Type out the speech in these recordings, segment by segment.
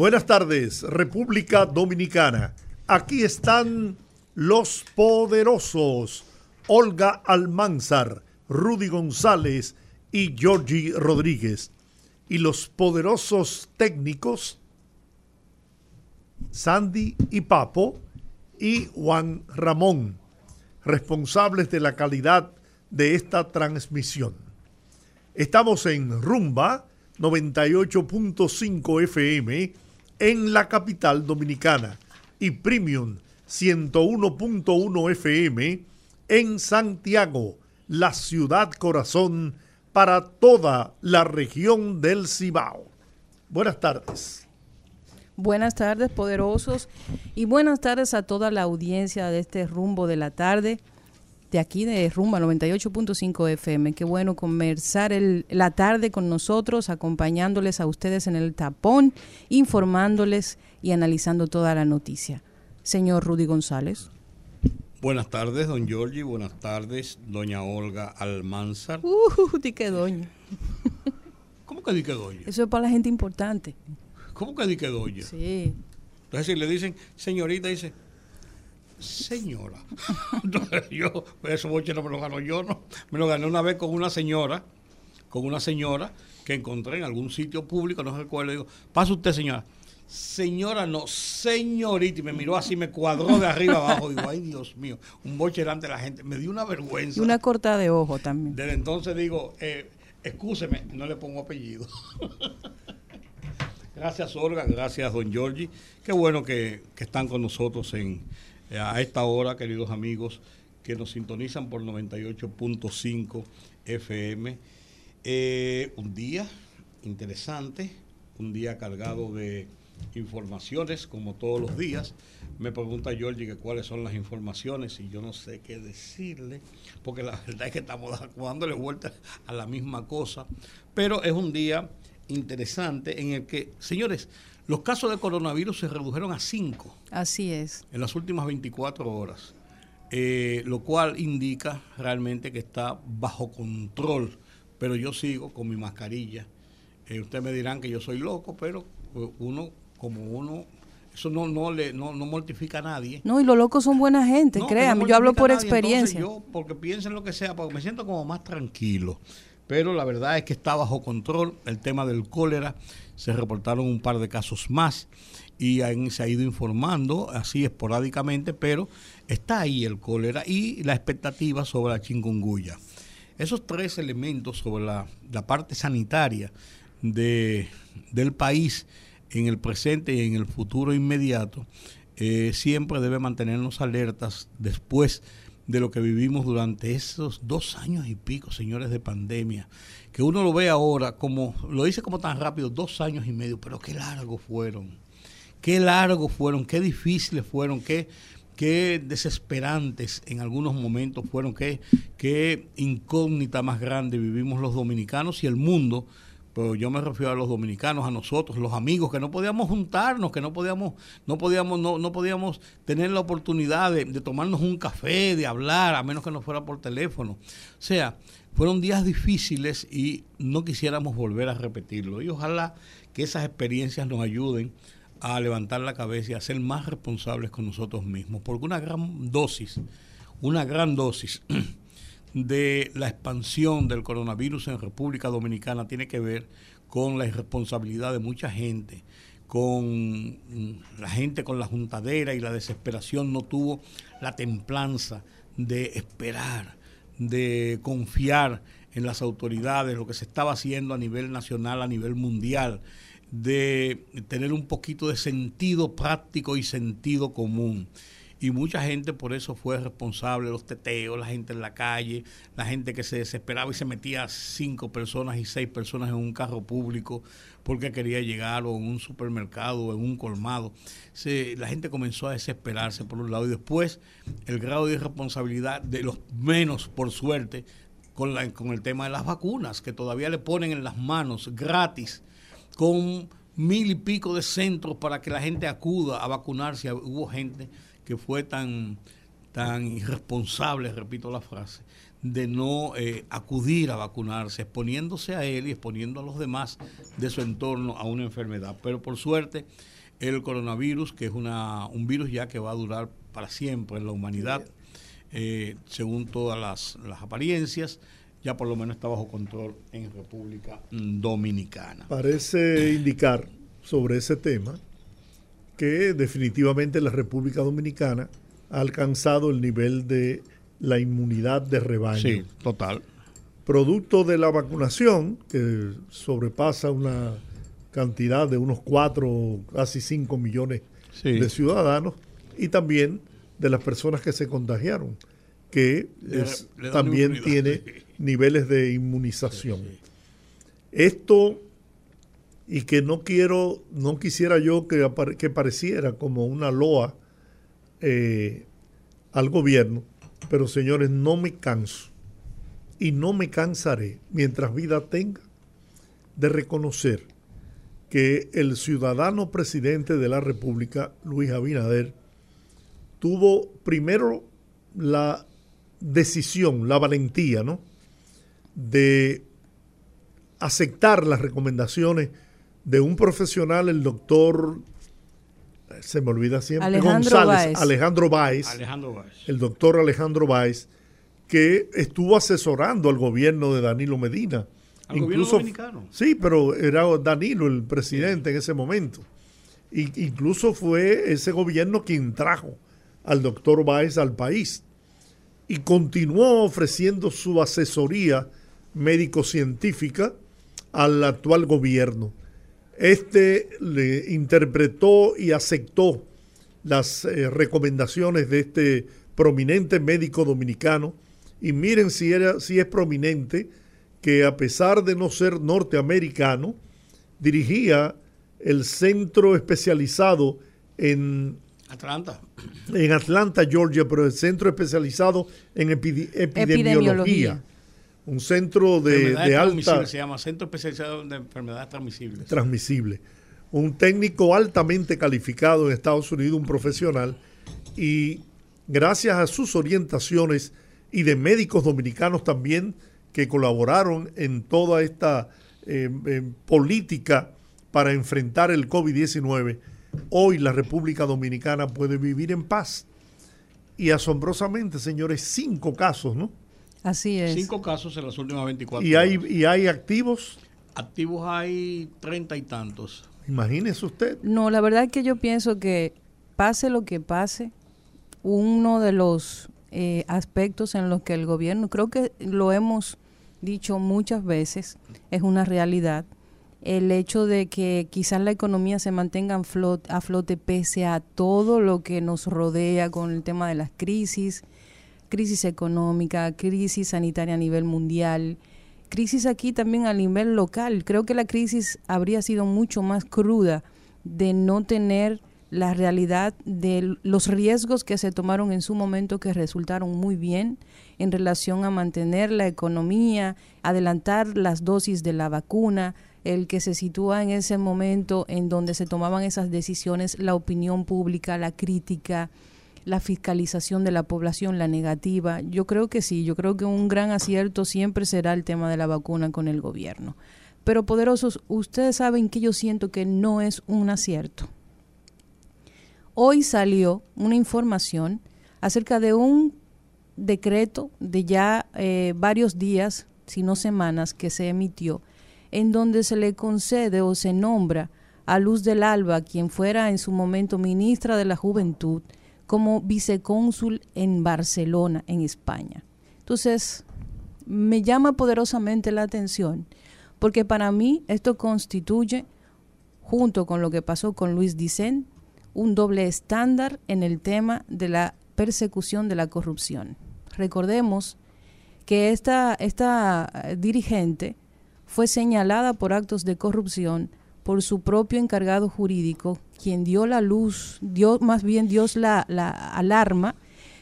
Buenas tardes, República Dominicana. Aquí están los poderosos. Olga Almanzar, Rudy González y Georgie Rodríguez. Y los poderosos técnicos Sandy y Papo y Juan Ramón, responsables de la calidad de esta transmisión. Estamos en Rumba 98.5 FM en la capital dominicana y Premium 101.1 FM en Santiago, la ciudad corazón para toda la región del Cibao. Buenas tardes. Buenas tardes, poderosos, y buenas tardes a toda la audiencia de este rumbo de la tarde, de aquí de Rumba 98.5 FM. Qué bueno conversar el, la tarde con nosotros, acompañándoles a ustedes en el tapón, informándoles y analizando toda la noticia. Señor Rudy González. Buenas tardes, don Giorgi. Buenas tardes, doña Olga Almanzar. Uh, di que doña. ¿Cómo que di que doña? Eso es para la gente importante. ¿Cómo que di que doña? Sí. Entonces, si le dicen señorita, dice señora. Entonces, yo, eso boche no me lo ganó yo, no. Me lo gané una vez con una señora, con una señora que encontré en algún sitio público, no le digo, pasa usted, señora. Señora, no, señorita, y me miró así, me cuadró de arriba abajo. Digo, ay, Dios mío, un boche delante de la gente. Me dio una vergüenza. Y una corta de ojo también. Desde entonces digo, eh, excúseme, no le pongo apellido. gracias, Olga, gracias, don Giorgi. Qué bueno que, que están con nosotros en, a esta hora, queridos amigos, que nos sintonizan por 98.5 FM. Eh, un día interesante, un día cargado de informaciones, como todos los días. Me pregunta Georgie que cuáles son las informaciones y yo no sé qué decirle, porque la verdad es que estamos dándole vuelta a la misma cosa. Pero es un día interesante en el que, señores, los casos de coronavirus se redujeron a 5. Así es. En las últimas 24 horas. Eh, lo cual indica realmente que está bajo control. Pero yo sigo con mi mascarilla. Eh, ustedes me dirán que yo soy loco, pero eh, uno, como uno, eso no, no, le, no, mortifica a nadie. No, y los locos son buena gente, créanme, yo hablo por experiencia. yo, porque piensen lo que sea, porque me siento como más tranquilo. Pero la verdad es que está bajo control el tema del cólera se reportaron un par de casos más y se ha ido informando así esporádicamente, pero está ahí el cólera y la expectativa sobre la chingunguya. Esos tres elementos sobre la, parte sanitaria de, del país en el presente y en el futuro inmediato, eh, siempre debe mantenernos alertas después de lo que vivimos durante esos dos años y pico, señores, de pandemia, que uno lo ve ahora como, lo dice como tan rápido, dos años y medio, pero qué largos fueron, qué largos fueron, qué difíciles fueron, qué, qué desesperantes en algunos momentos fueron, qué, qué incógnita más grande vivimos los dominicanos y el mundo pero yo me refiero a los dominicanos, a nosotros, los amigos, que no podíamos juntarnos, que no podíamos, no podíamos, no, no podíamos tener la oportunidad de, tomarnos un café, de hablar, a menos que no fuera por teléfono. O sea, fueron días difíciles y no quisiéramos volver a repetirlo. Y ojalá que esas experiencias nos ayuden a levantar la cabeza y a ser más responsables con nosotros mismos, porque una gran dosis, una gran dosis de la expansión del coronavirus en República Dominicana tiene que ver con la irresponsabilidad de mucha gente, con la gente con la juntadera y la desesperación no tuvo la templanza de esperar, de confiar en las autoridades, lo que se estaba haciendo a nivel nacional, a nivel mundial, de tener un poquito de sentido práctico y sentido común. Y mucha gente por eso fue responsable, los teteos, la gente en la calle, la gente que se desesperaba y se metía cinco personas y seis personas en un carro público porque quería llegar o en un supermercado o en un colmado. la gente comenzó a desesperarse por un lado y después el grado de irresponsabilidad de los menos, por suerte, con, la, con el tema de las vacunas, que todavía le ponen en las manos gratis, con mil y pico de centros para que la gente acuda a vacunarse. Hubo gente que fue tan, tan irresponsable, repito la frase, de no eh, acudir a vacunarse, exponiéndose a él y exponiendo a los demás de su entorno a una enfermedad. Pero por suerte, el coronavirus, que es una, un virus ya que va a durar para siempre en la humanidad, eh, según todas las, las apariencias, ya por lo menos está bajo control en República Dominicana. Parece indicar sobre ese tema que definitivamente la República Dominicana ha alcanzado el nivel de la inmunidad de rebaño. Sí, total. Producto de la vacunación, que sobrepasa una cantidad de unos 4, casi 5 millones de ciudadanos, y también de las personas que se contagiaron, que también tiene niveles de inmunización. Esto, y que no quiero, no quisiera yo que, que pareciera como una loa eh, al gobierno, pero señores, no me canso y no me cansaré mientras vida tenga de reconocer que el ciudadano presidente de la República, Luis Abinader, tuvo primero la decisión, la valentía, ¿no? De aceptar las recomendaciones de un profesional, el doctor, se me olvida siempre, Alejandro González, Alejandro Báez, el doctor Alejandro Báez, que estuvo asesorando al gobierno de Danilo Medina. ¿Al incluso, dominicano? Sí, pero era Danilo el presidente en ese momento. Y, incluso fue ese gobierno quien trajo al doctor Báez al país y continuó ofreciendo su asesoría médico-científica al actual gobierno. Este le interpretó y aceptó las eh, recomendaciones de este prominente médico dominicano y miren si, era, si es prominente que a pesar de no ser norteamericano, dirigía el centro especializado en Atlanta. En Atlanta, Georgia, pero el centro especializado en epidemiología. Un centro de, de alta... Se llama Centro Especializado en Enfermedades Transmisibles. Transmisible. Un técnico altamente calificado en Estados Unidos, un profesional, y gracias a sus orientaciones y de médicos dominicanos también que colaboraron en toda esta eh, política para enfrentar el COVID-19, Hoy la República Dominicana puede vivir en paz. Y asombrosamente, señores, cinco casos, ¿no? Así es. Cinco casos en las últimas 24 ¿Y hay, ¿Y hay activos? Activos hay treinta y tantos. Imagínese usted. No, la verdad es que yo pienso que pase lo que pase, uno de los eh, aspectos en los que el gobierno, creo que lo hemos dicho muchas veces, es una realidad, el hecho de que quizás la economía se mantenga a flote, a flote pese a todo lo que nos rodea con el tema de las crisis, crisis económica, crisis sanitaria a nivel mundial, crisis aquí también a nivel local. Creo que la crisis habría sido mucho más cruda de no tener la realidad de los riesgos que se tomaron en su momento que resultaron muy bien en relación a mantener la economía, adelantar las dosis de la vacuna, el que se sitúa en ese momento en donde se tomaban esas decisiones, la opinión pública, la crítica, la fiscalización de la población, la negativa. Yo creo que sí, yo creo que un gran acierto siempre será el tema de la vacuna con el gobierno. Pero poderosos, ustedes saben que yo siento que no es un acierto. Hoy salió una información acerca de un decreto de ya eh, varios días, si no semanas, que se emitió en donde se le concede o se nombra a Luz del Alba, quien fuera en su momento ministra de la Juventud, como vicecónsul en Barcelona, en España. Entonces, me llama poderosamente la atención, porque para mí esto constituye, junto con lo que pasó con Luis Dicen, un doble estándar en el tema de la persecución de la corrupción. Recordemos que esta, esta eh, dirigente fue señalada por actos de corrupción por su propio encargado jurídico, quien dio la luz, dio más bien dio la, la alarma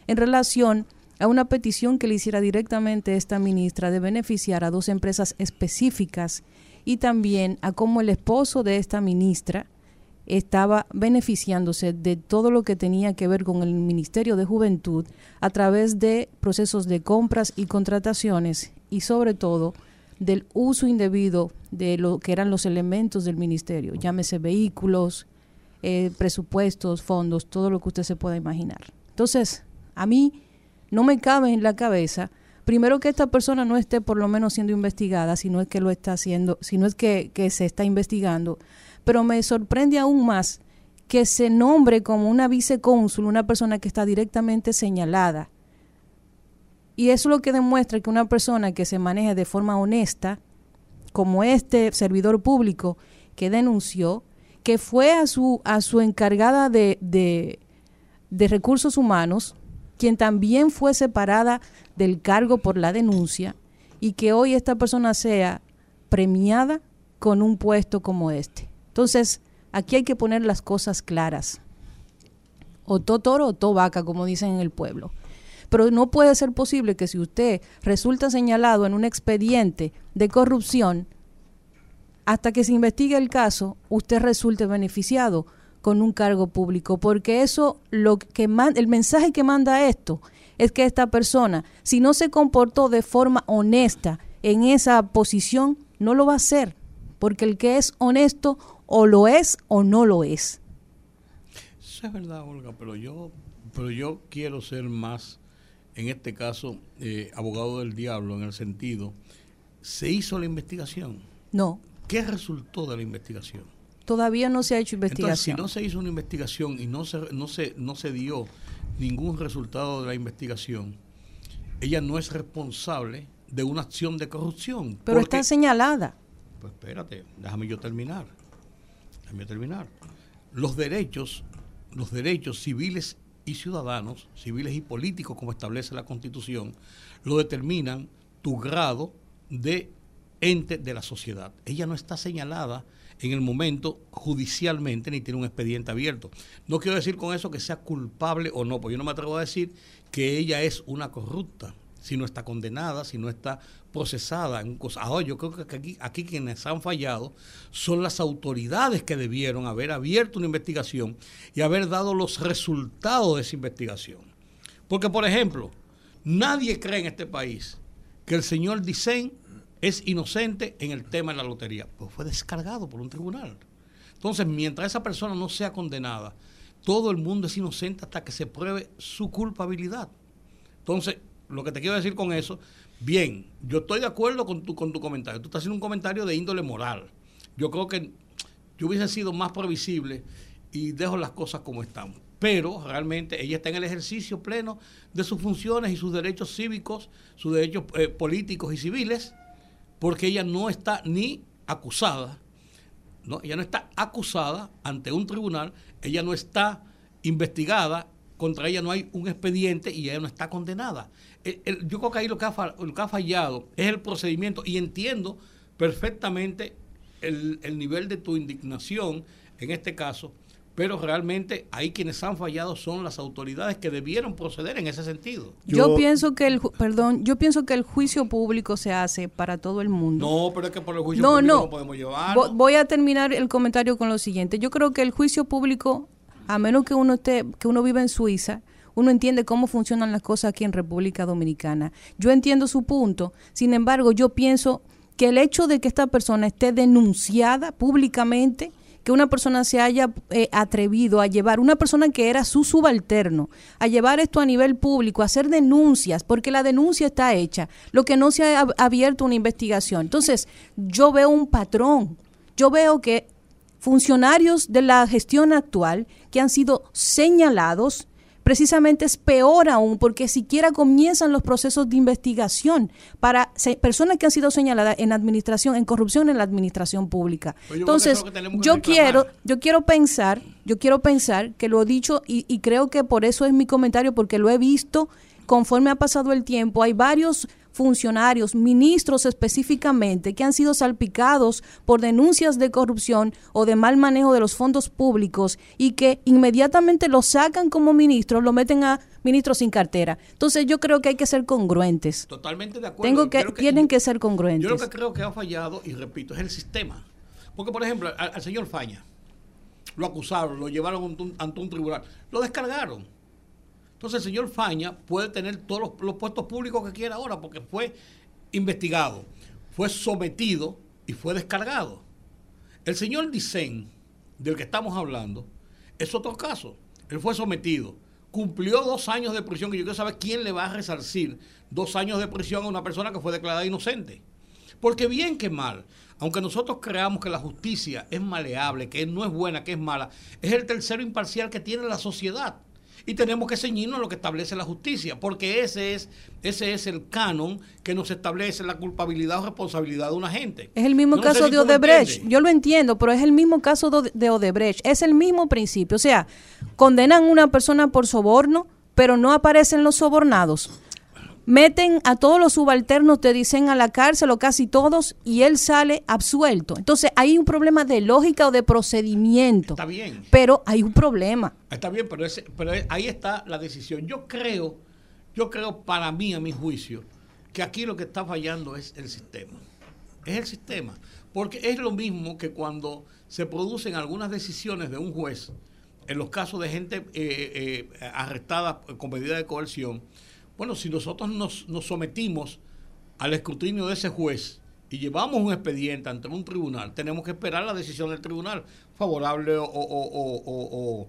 en relación a una petición que le hiciera directamente esta ministra de beneficiar a dos empresas específicas y también a cómo el esposo de esta ministra estaba beneficiándose de todo lo que tenía que ver con el Ministerio de Juventud a través de procesos de compras y contrataciones y sobre todo del uso indebido de lo que eran los elementos del ministerio, llámese vehículos, eh, presupuestos, fondos, todo lo que usted se pueda imaginar. Entonces, a mí no me cabe en la cabeza, primero que esta persona no esté por lo menos siendo investigada, si no es que lo está haciendo, si no es que, se está investigando, pero me sorprende aún más que se nombre como una vicecónsul una persona que está directamente señalada. Y eso es lo que demuestra que una persona que se maneja de forma honesta, como este servidor público que denunció, que fue a su, a su encargada de, de, de recursos humanos, quien también fue separada del cargo por la denuncia, y que hoy esta persona sea premiada con un puesto como este. Entonces, aquí hay que poner las cosas claras. O to toro o to vaca, como dicen en el pueblo. Pero no puede ser posible que si usted resulta señalado en un expediente de corrupción, hasta que se investigue el caso, usted resulte beneficiado con un cargo público, porque eso lo que el mensaje que manda esto es que esta persona, si no se comportó de forma honesta en esa posición, no lo va a hacer, porque el que es honesto o lo es o no lo es. Eso es verdad, Olga, pero yo, pero yo quiero ser más, en este caso, eh, abogado del diablo, en el sentido, ¿se hizo la investigación? No. ¿Qué resultó de la investigación? Todavía no se ha hecho investigación. Entonces, si no se hizo una investigación y no se, no se, no se dio ningún resultado de la investigación, ella no es responsable de una acción de corrupción. Pero está señalada. Pues espérate, déjame yo terminar déjame terminar. Los derechos, los derechos civiles y ciudadanos, civiles y políticos, como establece la Constitución, lo determinan tu grado de ente de la sociedad. Ella no está señalada en el momento judicialmente ni tiene un expediente abierto. No quiero decir con eso que sea culpable o no, porque yo no me atrevo a decir que ella es una corrupta si no está condenada, si no está procesada en. Ahora, yo creo que aquí, aquí quienes han fallado son las autoridades que debieron haber abierto una investigación y haber dado los resultados de esa investigación. Porque, por ejemplo, nadie cree en este país que el señor Dicen es inocente en el tema de la lotería. Pues fue descargado por un tribunal. Entonces, mientras esa persona no sea condenada, todo el mundo es inocente hasta que se pruebe su culpabilidad. Entonces, lo que te quiero decir con eso, bien, yo estoy de acuerdo con tu, con tu comentario. Tú estás haciendo un comentario de índole moral. Yo creo que yo hubiese sido más previsible y dejo las cosas como están. Pero realmente ella está en el ejercicio pleno de sus funciones y sus derechos cívicos, sus derechos eh, políticos y civiles, porque ella no está ni acusada, ¿no? ella no está acusada ante un tribunal, ella no está investigada, contra ella no hay un expediente y ella no está condenada yo creo que ahí lo que, ha, lo que ha fallado es el procedimiento y entiendo perfectamente el, nivel de tu indignación en este caso, pero realmente ahí quienes han fallado son las autoridades que debieron proceder en ese sentido. Yo, pienso que el perdón, yo pienso que el juicio público se hace para todo el mundo. No, pero es que por el juicio público no, podemos llevar. Voy a terminar el comentario con lo siguiente. Yo creo que el juicio público, a menos que uno esté que uno viva en Suiza, uno entiende cómo funcionan las cosas aquí en República Dominicana. Yo entiendo su punto, sin embargo, yo pienso que el hecho de que esta persona esté denunciada públicamente, que una persona se haya eh, atrevido a llevar, una persona que era su subalterno, a llevar esto a nivel público, a hacer denuncias, porque la denuncia está hecha, lo que no se ha abierto una investigación. Entonces, yo veo un patrón, yo veo que funcionarios de la gestión actual que han sido señalados precisamente es peor aún porque siquiera comienzan los procesos de investigación para personas que han sido señaladas en administración, en corrupción en la administración pública. Pues Entonces, yo quiero, yo quiero pensar, yo quiero pensar que lo he dicho y, y creo que por eso es mi comentario, porque lo he visto conforme ha pasado el tiempo, hay varios funcionarios, ministros específicamente, que han sido salpicados por denuncias de corrupción o de mal manejo de los fondos públicos y que inmediatamente lo sacan como ministros, lo meten a ministros sin cartera. Entonces yo creo que hay que ser congruentes. Totalmente de acuerdo. Tengo que, tienen que ser congruentes. Yo lo que creo que ha fallado, y repito, es el sistema. Porque, por ejemplo, al, señor Faña lo acusaron, lo llevaron ante un tribunal, lo descargaron entonces el señor Faña puede tener todos los, puestos públicos que quiera ahora porque fue investigado, fue sometido y fue descargado. El señor Dicen, del que estamos hablando, es otro caso. Él fue sometido, cumplió dos años de prisión, que yo quiero saber quién le va a resarcir dos años de prisión a una persona que fue declarada inocente. Porque bien que mal, aunque nosotros creamos que la justicia es maleable, que no es buena, que es mala, es el tercero imparcial que tiene la sociedad y tenemos que ceñirnos a lo que establece la justicia, porque ese es, ese es el canon que nos establece la culpabilidad o responsabilidad de una gente. Es el mismo caso de Odebrecht, yo lo entiendo, pero es el mismo caso de Odebrecht, es el mismo principio, o sea, condenan a una persona por soborno, pero no aparecen los sobornados meten a todos los subalternos, te dicen a la cárcel o casi todos, y él sale absuelto. Entonces hay un problema de lógica o de procedimiento. Está bien. Pero hay un problema. Está bien, pero, pero ahí está la decisión. Yo creo, yo creo para mí, a mi juicio, que aquí lo que está fallando es el sistema. Es el sistema. Porque es lo mismo que cuando se producen algunas decisiones de un juez, en los casos de gente eh, eh, arrestada con medida de coerción, bueno, si nosotros nos, sometimos al escrutinio de ese juez y llevamos un expediente ante un tribunal, tenemos que esperar la decisión del tribunal, favorable o,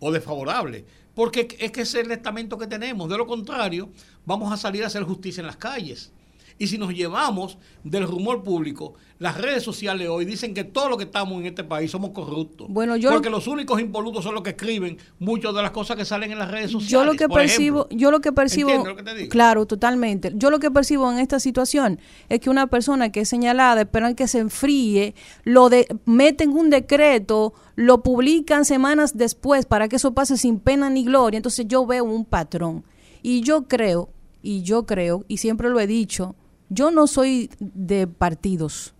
o, desfavorable. Porque es que es el estamento que tenemos. De lo contrario, vamos a salir a hacer justicia en las calles. Y si nos llevamos del rumor público, las redes sociales hoy dicen que todo lo que estamos en este país somos corruptos. Bueno, yo porque los únicos involutos son los que escriben muchas de las cosas que salen en las redes sociales. Yo lo que percibo, yo lo que percibo, claro, totalmente. Yo lo que percibo en esta situación es que una persona que es señalada esperan que se enfríe, lo de meten un decreto, lo publican semanas después para que eso pase sin pena ni gloria. Entonces yo veo un patrón y yo creo y yo creo y siempre lo he dicho yo no soy de partidos,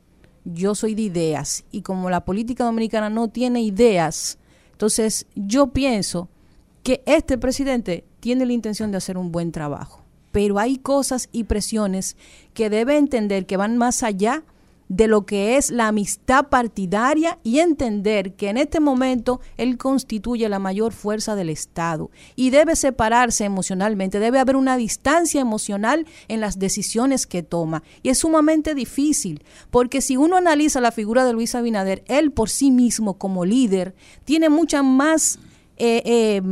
yo soy de ideas. Y como la política dominicana no tiene ideas, entonces yo pienso que este presidente tiene la intención de hacer un buen trabajo. Pero hay cosas y presiones que debe entender que van más allá lo que es la amistad partidaria y entender que en este momento él constituye la mayor fuerza del Estado y debe separarse emocionalmente, debe haber una distancia emocional en las decisiones que toma. Y es sumamente difícil, porque si uno analiza la figura de Luis Abinader, él por sí mismo como líder tiene mucha más eh, eh,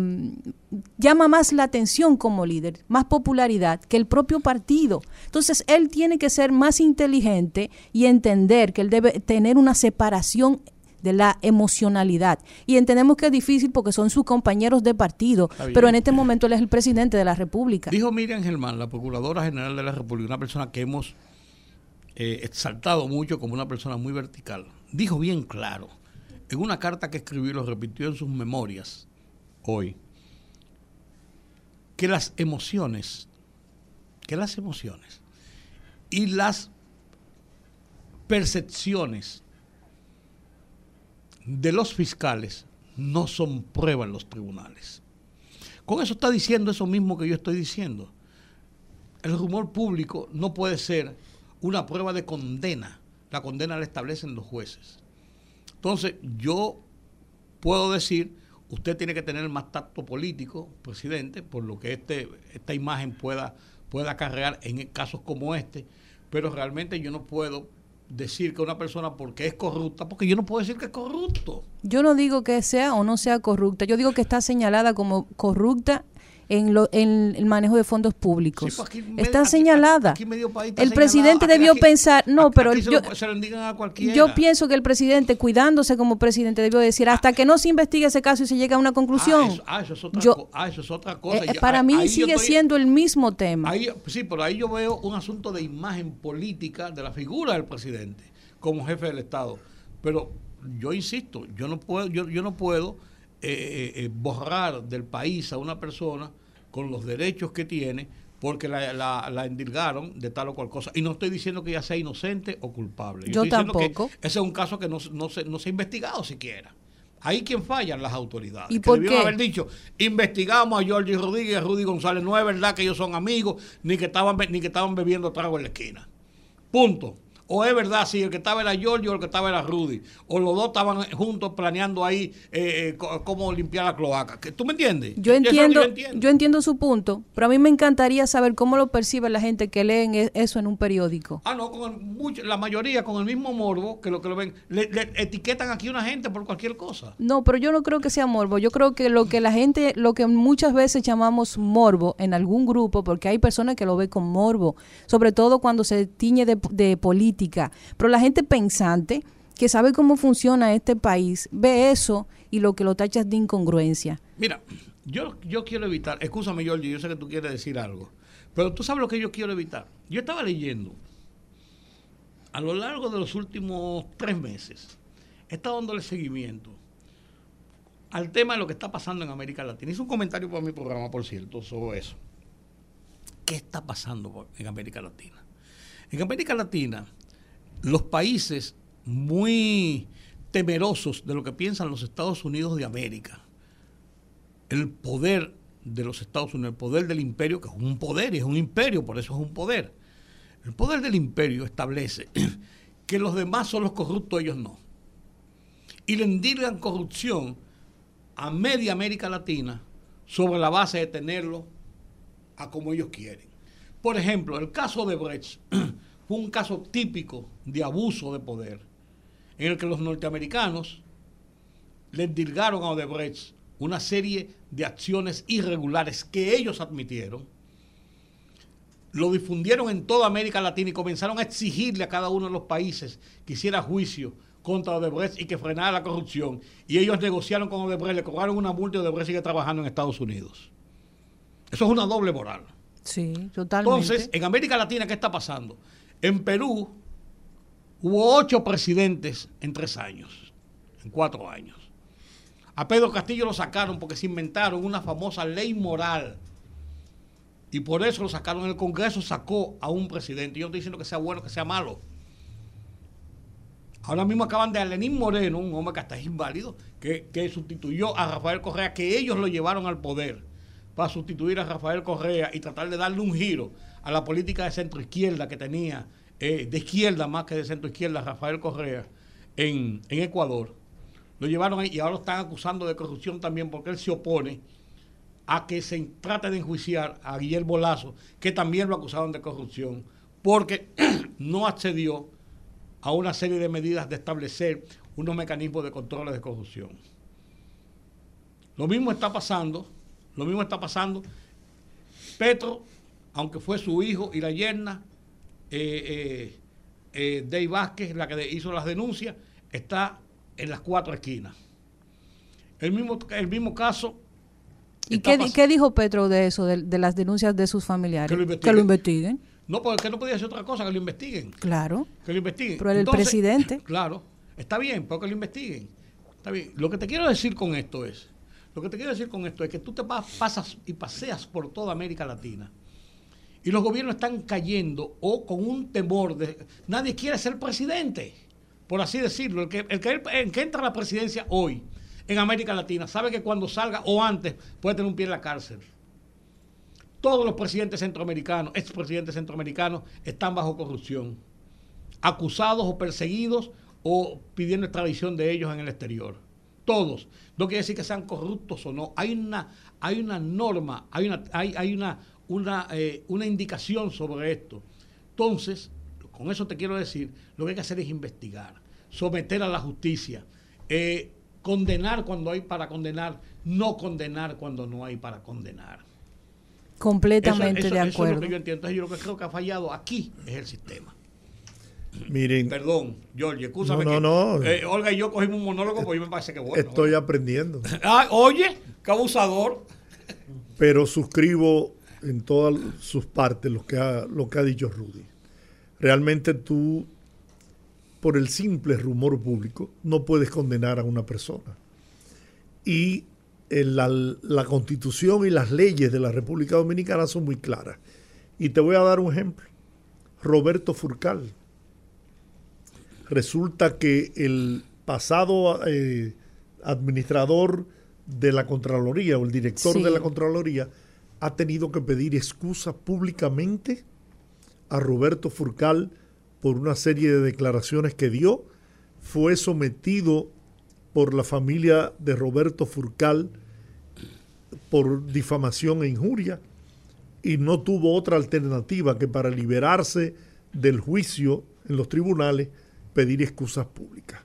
llama más la atención como líder, más popularidad que el propio partido. Entonces, él tiene que ser más inteligente y entender que él debe tener una separación de la emocionalidad. Y entendemos que es difícil porque son sus compañeros de partido, pero en este momento él es el presidente de la República. Dijo Miriam Germán, la Procuradora General de la República, una persona que hemos eh, exaltado mucho como una persona muy vertical. Dijo bien claro, en una carta que escribió lo repitió en sus memorias, hoy que las emociones, que las emociones y las percepciones de los fiscales no son prueba en los tribunales. Con eso está diciendo eso mismo que yo estoy diciendo. El rumor público no puede ser una prueba de condena. La condena la establecen los jueces. Entonces, yo puedo decir usted tiene que tener más tacto político, presidente, por lo que este, esta imagen pueda, pueda acarrear en casos como este, pero realmente yo no puedo decir que una persona porque es corrupta, porque yo no puedo decir que es corrupto. Yo no digo que sea o no sea corrupta, yo digo que está señalada como corrupta en, lo, en el manejo de fondos públicos. Pues está señalada. el presidente debió pensar, no, pero yo, yo pienso que el presidente, cuidándose como presidente, debió decir, hasta que no se investigue ese caso y se llegue a una conclusión. Ah, eso, ah, es, otra, cosa. Eh, para mí sigue siendo el mismo tema. sí, pero ahí yo veo un asunto de imagen política de la figura del presidente como jefe del Estado. Pero yo insisto, yo no puedo, yo, yo no puedo eh, eh, borrar del país a una persona con los derechos que tiene porque la, la, endilgaron de tal o cual cosa. Y no estoy diciendo que ella sea inocente o culpable. Yo, tampoco. ese es un caso que no, no, se, no se ha investigado siquiera. Ahí quien fallan las autoridades. ¿Y por qué? haber dicho, investigamos a Jorge Rodríguez y a Rudy González. No es verdad que ellos son amigos, ni que estaban, ni que estaban bebiendo trago en la esquina. Punto. O es verdad, si el que estaba era Giorgio o el que estaba era Rudy. O los dos estaban juntos planeando ahí eh, eh cómo limpiar la cloaca. ¿Tú me entiendes? Yo entiendo, yo entiendo, su punto, pero a mí me encantaría saber cómo lo percibe la gente que leen e, eso en un periódico. Ah, no, con la mayoría con el mismo morbo que lo que lo ven. Le, etiquetan aquí a una gente por cualquier cosa. No, pero yo no creo que sea morbo. Yo creo que lo que la gente, lo que muchas veces llamamos morbo en algún grupo, porque hay personas que lo ven con morbo, sobre todo cuando se tiñe de, de política pero la gente pensante, que sabe cómo funciona este país, ve eso y lo que lo tachas de incongruencia. Mira, yo, yo quiero evitar, escúchame Jorge, yo sé que tú quieres decir algo, pero tú sabes lo que yo quiero evitar. Yo estaba leyendo a lo largo de los últimos tres meses, he estado dándole seguimiento al tema de lo que está pasando en América Latina. Hice un comentario para mi programa, por cierto, sobre eso. ¿Qué está pasando en América Latina? En América Latina, los países muy temerosos de lo que piensan los Estados Unidos de América, el poder de los Estados Unidos, el poder del imperio, que es un poder y es un imperio, por eso es un poder. El poder del imperio establece que los demás son los corruptos, ellos no. Y le endilgan corrupción a media América Latina sobre la base de tenerlo a como ellos quieren. Por ejemplo, el caso de Brecht fue un caso típico de abuso de poder, en el que los norteamericanos le dilgaron a Odebrecht una serie de acciones irregulares que ellos admitieron, lo difundieron en toda América Latina y comenzaron a exigirle a cada uno de los países que hiciera juicio contra Odebrecht y que frenara la corrupción. Y ellos negociaron con Odebrecht, le cobraron una multa y Odebrecht sigue trabajando en Estados Unidos. Eso es una doble moral. Sí, totalmente. Entonces, en América Latina, ¿qué está pasando? En Perú hubo ocho presidentes en tres años, en cuatro años. A Pedro Castillo lo sacaron porque se inventaron una famosa ley moral. Y por eso lo sacaron. El Congreso sacó a un presidente. Yo no estoy diciendo que sea bueno, que sea malo. Ahora mismo acaban de a Lenín Moreno, un hombre que hasta es inválido, que, que, sustituyó a Rafael Correa, que ellos lo llevaron al poder para sustituir a Rafael Correa y tratar de darle un giro a la política de centro izquierda que tenía, eh, de izquierda más que de centro izquierda, Rafael Correa en, Ecuador. Lo llevaron ahí y ahora lo están acusando de corrupción también porque él se opone a que se trate de enjuiciar a Guillermo Lazo, que también lo acusaron de corrupción, porque no accedió a una serie de medidas de establecer unos mecanismos de control de corrupción. Lo mismo está pasando, lo mismo está pasando. Petro aunque fue su hijo y la yerna, eh, eh, eh Dave Vázquez, la que hizo las denuncias, está en las cuatro esquinas. El mismo, el mismo caso. ¿Y qué, dijo Petro de eso, de, las denuncias de sus familiares? Que lo investiguen. No, porque no podía hacer otra cosa, que lo investiguen. Claro. Que lo investiguen. Pero el presidente. Claro, está bien, porque lo investiguen. Está bien. Lo que te quiero decir con esto es, lo que te quiero decir con esto es que tú te pasas y paseas por toda América Latina y los gobiernos están cayendo o con un temor de... Nadie quiere ser presidente, por así decirlo. El que, el que, entra a la presidencia hoy en América Latina sabe que cuando salga o antes puede tener un pie en la cárcel. Todos los presidentes centroamericanos, expresidentes centroamericanos, están bajo corrupción, acusados o perseguidos o pidiendo extradición de ellos en el exterior. Todos. No quiere decir que sean corruptos o no. Hay una, hay una norma, hay una, hay, hay una, una, eh, una indicación sobre esto. Entonces, con eso te quiero decir, lo que hay que hacer es investigar, someter a la justicia, eh, condenar cuando hay para condenar, no condenar cuando no hay para condenar. Completamente de acuerdo. es lo que yo entiendo. Entonces, yo lo que creo que ha fallado aquí es el sistema. Miren. Perdón, George, escúchame. No, no, no. Eh, Olga y yo cogimos un monólogo porque me parece que bueno. Estoy aprendiendo. ah, oye, qué abusador. Pero suscribo en todas sus partes lo que ha, lo que ha dicho Rudy. Realmente tú, por el simple rumor público, no puedes condenar a una persona. Y la, la constitución y las leyes de la República Dominicana son muy claras. Y te voy a dar un ejemplo. Roberto Furcal resulta que el pasado eh, administrador de la Contraloría o el director de la Contraloría ha tenido que pedir excusa públicamente a Roberto Furcal por una serie de declaraciones que dio. Fue sometido por la familia de Roberto Furcal por difamación e injuria y no tuvo otra alternativa que para liberarse del juicio en los tribunales pedir excusas públicas.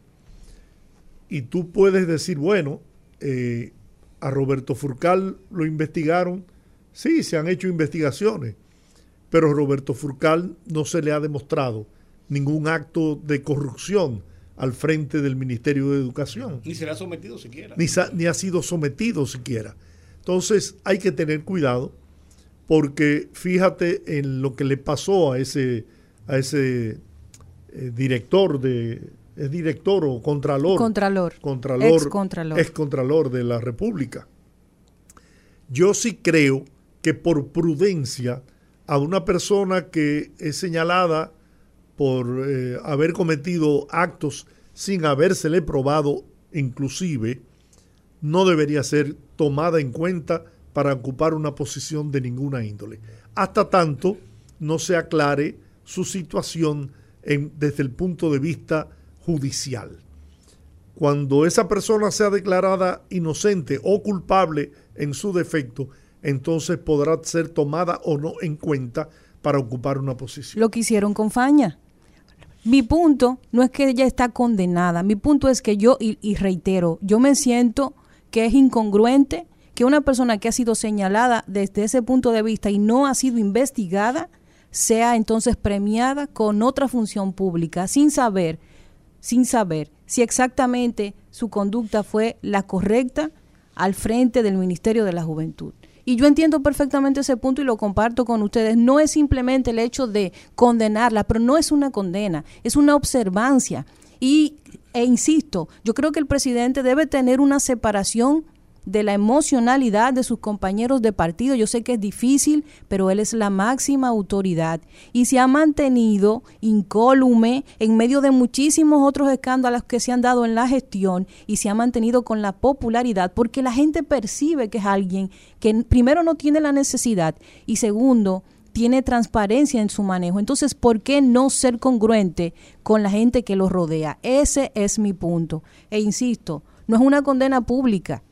Y tú puedes decir, bueno, eh, a Roberto Furcal lo investigaron, sí, se han hecho investigaciones, pero a Roberto Furcal no se le ha demostrado ningún acto de corrupción al frente del Ministerio de Educación. Ni se le ha sometido siquiera. Ni, ni ha sido sometido siquiera. Entonces hay que tener cuidado porque fíjate en lo que le pasó a ese, a ese eh, director de es director o contralor contralor contralor ex contralor ex contralor de la República yo sí creo que por prudencia a una persona que es señalada por eh, haber cometido actos sin habérsele probado inclusive no debería ser tomada en cuenta para ocupar una posición de ninguna índole hasta tanto no se aclare su situación desde el punto de vista judicial. Cuando esa persona sea declarada inocente o culpable en su defecto, entonces podrá ser tomada o no en cuenta para ocupar una posición. Lo que hicieron con Faña. Mi punto no es que ella está condenada, mi punto es que yo, y, y reitero, yo me siento que es incongruente que una persona que ha sido señalada desde ese punto de vista y no ha sido investigada, sea entonces premiada con otra función pública sin saber, sin saber si exactamente su conducta fue la correcta al frente del Ministerio de la Juventud. Y yo entiendo perfectamente ese punto y lo comparto con ustedes. No es simplemente el hecho de condenarla, pero no es una condena, es una observancia. Y, e insisto, yo creo que el presidente debe tener una separación de la emocionalidad de sus compañeros de partido. Yo sé que es difícil, pero él es la máxima autoridad y se ha mantenido incólume en medio de muchísimos otros escándalos que se han dado en la gestión y se ha mantenido con la popularidad porque la gente percibe que es alguien que primero no tiene la necesidad y segundo tiene transparencia en su manejo. Entonces, ¿por qué no ser congruente con la gente que lo rodea? Ese es mi punto. E insisto, no es una condena pública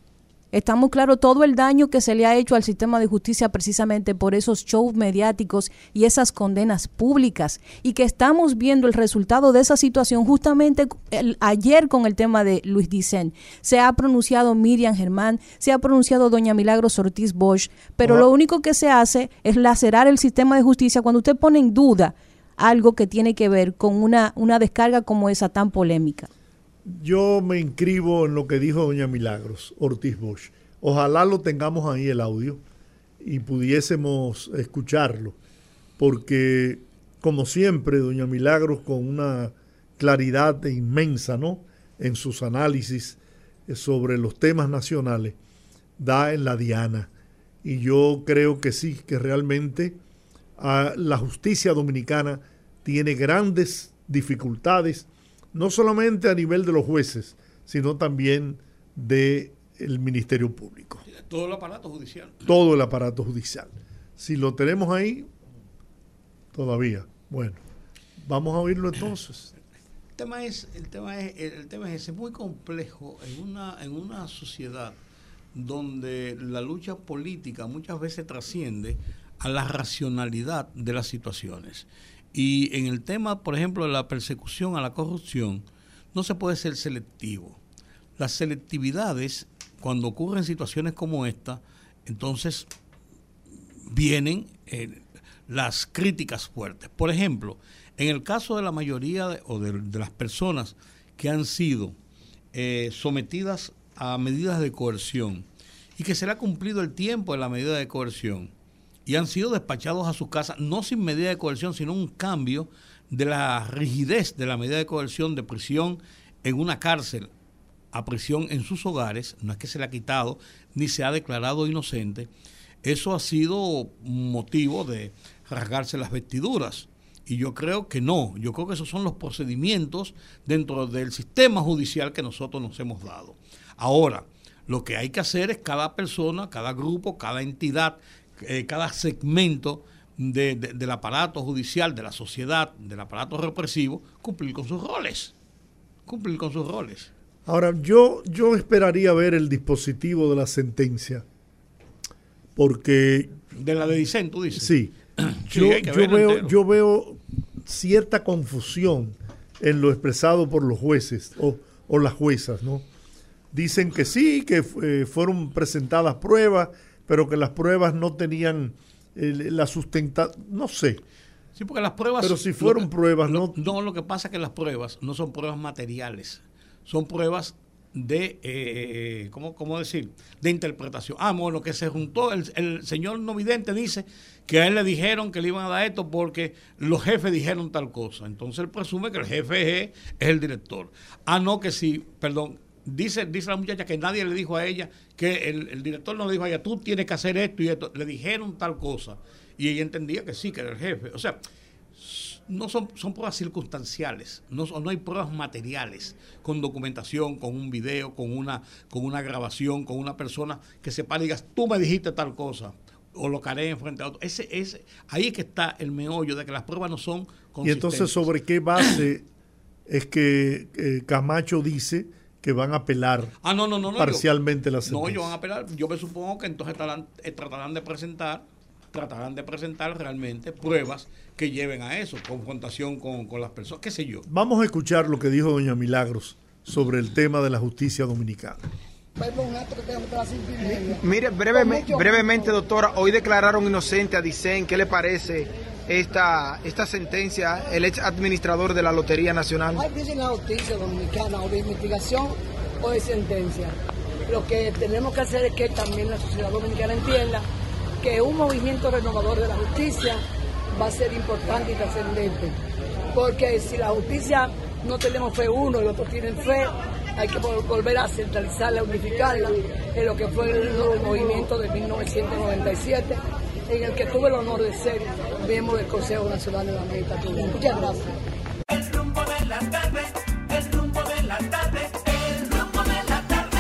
Estamos claros todo el daño que se le ha hecho al sistema de justicia precisamente por esos shows mediáticos y esas condenas públicas y que estamos viendo el resultado de esa situación justamente ayer con el tema de Luis Dicen. Se ha pronunciado Miriam Germán, se ha pronunciado doña Milagros Ortiz Bosch, pero lo único que se hace es lacerar el sistema de justicia cuando usted pone en duda algo que tiene que ver con una, una descarga como esa tan polémica. Yo me inscribo en lo que dijo doña Milagros Ortiz Bosch. Ojalá lo tengamos ahí el audio y pudiésemos escucharlo, porque como siempre, doña Milagros con una claridad inmensa, ¿no? En sus análisis eh, sobre los temas nacionales, da en la diana. Y yo creo que sí, que realmente ah, la justicia dominicana tiene grandes dificultades no solamente a nivel de los jueces, sino también del el Ministerio Público. Todo el aparato judicial. Todo el aparato judicial. Si lo tenemos ahí, todavía. Bueno, vamos a oírlo entonces. El tema es, el tema es, el tema es ese, muy complejo en una, en una sociedad donde la lucha política muchas veces trasciende a la racionalidad de las situaciones. Y en el tema, por ejemplo, de la persecución a la corrupción, no se puede ser selectivo. Las selectividades, cuando ocurren situaciones como esta, entonces vienen eh, las críticas fuertes. Por ejemplo, en el caso de la mayoría de, o de, las personas que han sido eh, sometidas a medidas de coerción y que se le ha cumplido el tiempo de la medida de coerción y han sido despachados a su casa, no sin medida de coerción, sino un cambio de la rigidez de la medida de coerción de prisión en una cárcel a prisión en sus hogares, no es que se le ha quitado ni se ha declarado inocente, eso ha sido motivo de rasgarse las vestiduras. Y yo creo que no, yo creo que esos son los procedimientos dentro del sistema judicial que nosotros nos hemos dado. Ahora, lo que hay que hacer es cada persona, cada grupo, cada entidad, eh, cada segmento del aparato judicial, de la sociedad, del aparato represivo, cumplir con sus roles. Cumplir con sus roles. Ahora, yo, yo esperaría ver el dispositivo de la sentencia, porque... De la de Dicen, tú dices. Sí. yo, veo, yo veo cierta confusión en lo expresado por los jueces o, o las juezas, ¿no? Dicen que sí, que eh, fueron presentadas pruebas, pero que las pruebas no tenían la sustenta... No sé. Sí, porque las pruebas... Pero si fueron pruebas, no... No, lo que pasa es que las pruebas no son pruebas materiales, son pruebas de, eh, eh, ¿cómo, ¿cómo, decir? De interpretación. Ah, bueno, que se juntó, el, el, señor no vidente dice que a él le dijeron que le iban a dar esto porque los jefes dijeron tal cosa. Entonces él presume que el jefe es, es el director. Ah, no, que sí, perdón, Dice, dice la muchacha que nadie le dijo a ella, que el, director no le dijo a ella, tú tienes que hacer esto y esto. Le dijeron tal cosa. Y ella entendía que sí, que era el jefe. O sea, no son, son pruebas circunstanciales, no, no hay pruebas materiales, con documentación, con un video, con una, con una grabación, con una persona que se para y digas, tú me dijiste tal cosa, o lo haré enfrente a otro. Ese, ese, ahí es que está el meollo de que las pruebas no son Y entonces, ¿sobre qué base es que eh, Camacho dice que van a apelar ah, no, no, no, parcialmente la sentencia. No, ellos van a apelar. Yo me supongo que entonces eh, tratarán de presentar tratarán de presentar realmente pruebas que lleven a eso, confrontación con, con las personas, qué sé yo. Vamos a escuchar lo que dijo doña Milagros sobre el tema de la justicia dominicana. Mire, brevemente, brevemente, doctora, hoy declararon inocente a Dicen. ¿Qué le parece esta, esta sentencia, el ex administrador de la Lotería Nacional? Hay la justicia dominicana o de investigación o de sentencia. Lo que tenemos que hacer es que también la sociedad dominicana entienda que un movimiento renovador de la justicia va a ser importante y trascendente. Porque si la justicia no tenemos fe uno y otros tienen fe, hay que volver a centralizarla, unificarla en lo que fue el, movimiento de 1997, en el que tuve el honor de ser miembro del Consejo Nacional de la Meditación. Muchas gracias. El rumbo de la tarde, el rumbo de la tarde, el rumbo de la tarde.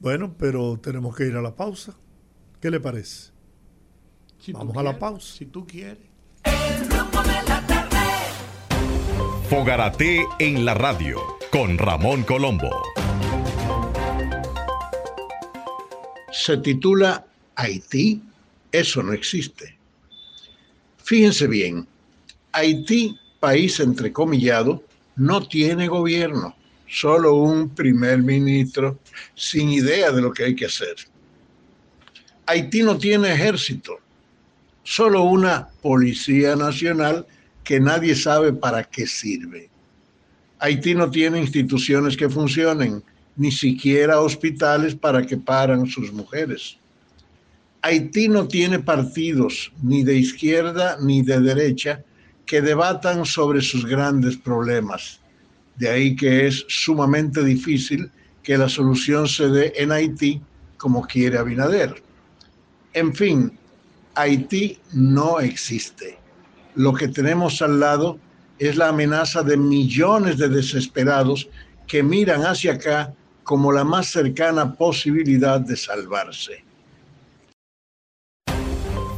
Bueno, pero tenemos que ir a la pausa. ¿Qué le parece? Vamos a la pausa. Si tú quieres. El rumbo de la tarde. Fogarate en la radio con Ramón Colombo. Se titula Haití, eso no existe. Fíjense bien, Haití, país entrecomillado, no tiene gobierno, solo un primer ministro sin idea de lo que hay que hacer. Haití no tiene ejército, solo una policía nacional que nadie sabe para qué sirve. Haití no tiene instituciones que funcionen, ni siquiera hospitales para que paran sus mujeres. Haití no tiene partidos ni de izquierda ni de derecha que debatan sobre sus grandes problemas. De ahí que es sumamente difícil que la solución se dé en Haití como quiere Abinader. En fin, Haití no existe. Lo que tenemos al lado es la amenaza de millones de desesperados que miran hacia acá como la más cercana posibilidad de salvarse.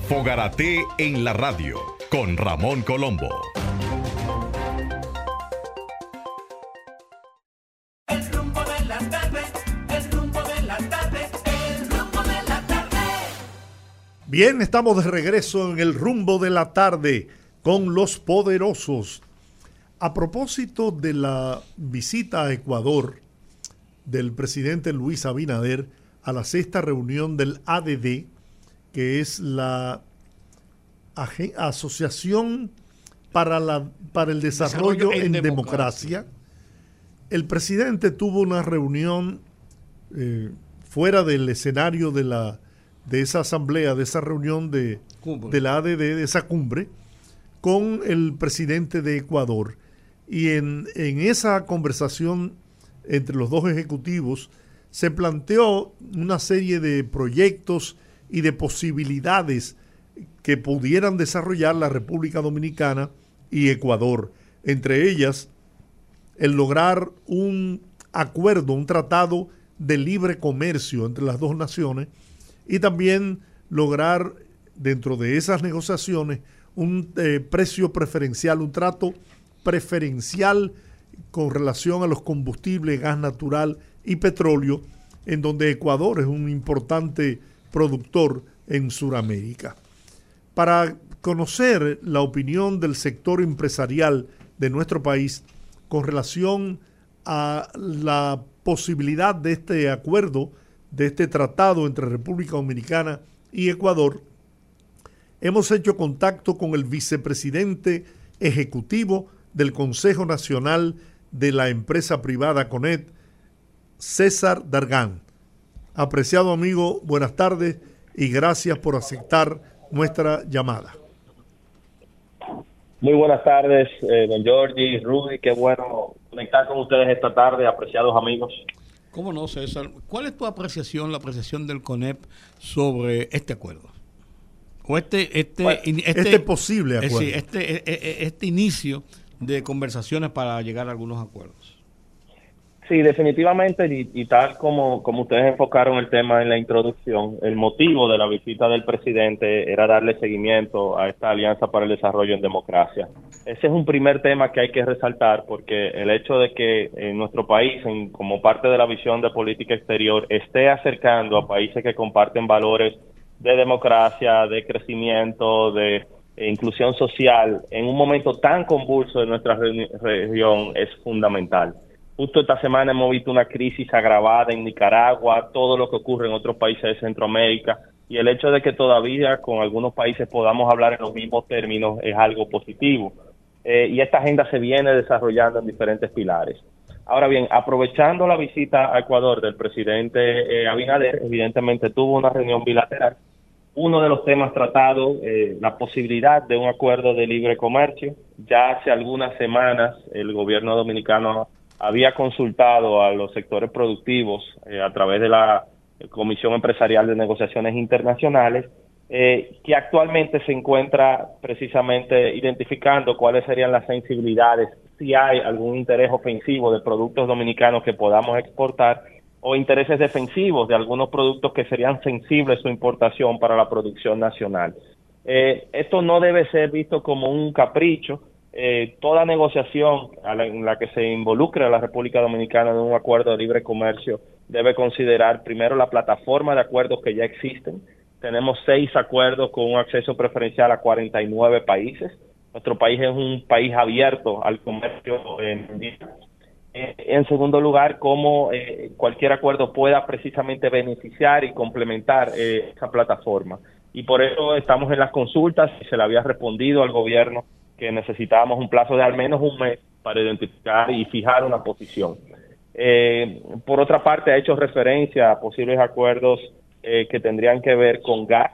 Fogarate en la radio con Ramón Colombo. Bien, estamos de regreso en el rumbo de la tarde con los poderosos. A propósito de la visita a Ecuador del presidente Luis Abinader a la sexta reunión del ADD, que es la Asociación para, la, para el Desarrollo, en, democracia. El presidente tuvo una reunión eh, fuera del escenario de, la, de esa asamblea, de esa reunión de, de la ADD, de esa cumbre, con el presidente de Ecuador. Y en, en esa conversación entre los dos ejecutivos se planteó una serie de proyectos y de posibilidades que pudieran desarrollar la República Dominicana y Ecuador. Entre ellas, el lograr un acuerdo, un tratado de libre comercio entre las dos naciones y también lograr dentro de esas negociaciones un eh, precio preferencial, un trato preferencial con relación a los combustibles, gas natural y petróleo, en donde Ecuador es un importante productor en Sudamérica. Para conocer la opinión del sector empresarial de nuestro país con relación a la posibilidad de este acuerdo, de este tratado entre República Dominicana y Ecuador, hemos hecho contacto con el vicepresidente ejecutivo del Consejo Nacional de la empresa privada CONET, César Dargán. Apreciado amigo, buenas tardes y gracias por aceptar nuestra llamada. Muy buenas tardes, eh, don Giorgi, Rudy, qué bueno conectar con ustedes esta tarde, apreciados amigos. ¿Cómo no, César? ¿Cuál es tu apreciación, la apreciación del CONEP sobre este acuerdo? O este, este, este, este, posible eh, acuerdo. este, eh, este inicio de conversaciones para llegar a algunos acuerdos. Sí, definitivamente, y, tal como, como ustedes enfocaron el tema en la introducción, el motivo de la visita del presidente era darle seguimiento a esta Alianza para el Desarrollo en Democracia. Ese es un primer tema que hay que resaltar porque el hecho de que en nuestro país, en, como parte de la visión de política exterior, esté acercando a países que comparten valores de democracia, de crecimiento, de inclusión social, en un momento tan convulso de nuestra región es fundamental. Justo esta semana hemos visto una crisis agravada en Nicaragua, todo lo que ocurre en otros países de Centroamérica y el hecho de que todavía con algunos países podamos hablar en los mismos términos es algo positivo. Eh, y esta agenda se viene desarrollando en diferentes pilares. Ahora bien, aprovechando la visita a Ecuador del presidente eh, Abinader, evidentemente tuvo una reunión bilateral. Uno de los temas tratados, eh, la posibilidad de un acuerdo de libre comercio. Ya hace algunas semanas el gobierno dominicano había consultado a los sectores productivos eh, a través de la Comisión Empresarial de Negociaciones Internacionales, eh, que actualmente se encuentra precisamente identificando cuáles serían las sensibilidades, si hay algún interés ofensivo de productos dominicanos que podamos exportar o intereses defensivos de algunos productos que serían sensibles su importación para la producción nacional. Eh, esto no debe ser visto como un capricho, eh, toda negociación en la que se involucre a la República Dominicana en un acuerdo de libre comercio debe considerar primero la plataforma de acuerdos que ya existen. Tenemos seis acuerdos con un acceso preferencial a 49 países. Nuestro país es un país abierto al comercio en segundo lugar, cómo eh, cualquier acuerdo pueda precisamente beneficiar y complementar esa plataforma. Y por eso estamos en las consultas y se le había respondido al gobierno que necesitábamos un plazo de al menos un mes para identificar y fijar una posición. Eh, por otra parte, ha hecho referencia a posibles acuerdos eh, que tendrían que ver con gas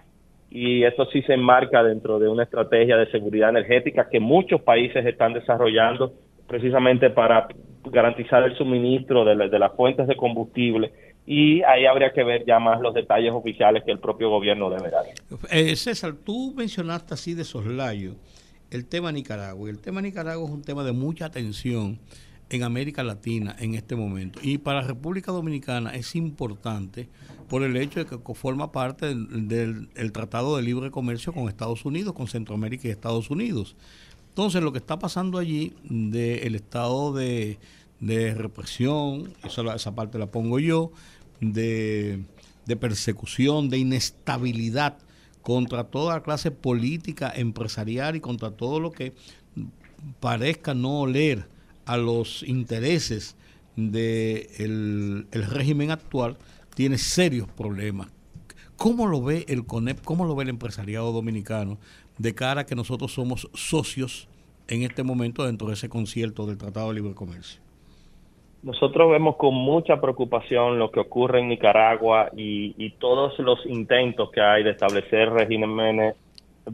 y esto sí se enmarca dentro de una estrategia de seguridad energética que muchos países están desarrollando precisamente para garantizar el suministro de, las fuentes de combustible y ahí habría que ver ya más los detalles oficiales que el propio gobierno deberá. Eh, César, tú mencionaste así de soslayo el tema Nicaragua. El tema Nicaragua es un tema de mucha atención en América Latina en este momento. Y para la República Dominicana es importante por el hecho de que forma parte del, Tratado de Libre Comercio con Estados Unidos, con Centroamérica y Estados Unidos. Entonces, lo que está pasando allí del estado de, represión, esa parte la pongo yo, de, persecución, de inestabilidad contra toda clase política, empresarial y contra todo lo que parezca no oler a los intereses del de el régimen actual, tiene serios problemas. ¿Cómo lo ve el CONEP, cómo lo ve el empresariado dominicano de cara a que nosotros somos socios en este momento dentro de ese concierto del Tratado de Libre Comercio? Nosotros vemos con mucha preocupación lo que ocurre en Nicaragua y, todos los intentos que hay de establecer regímenes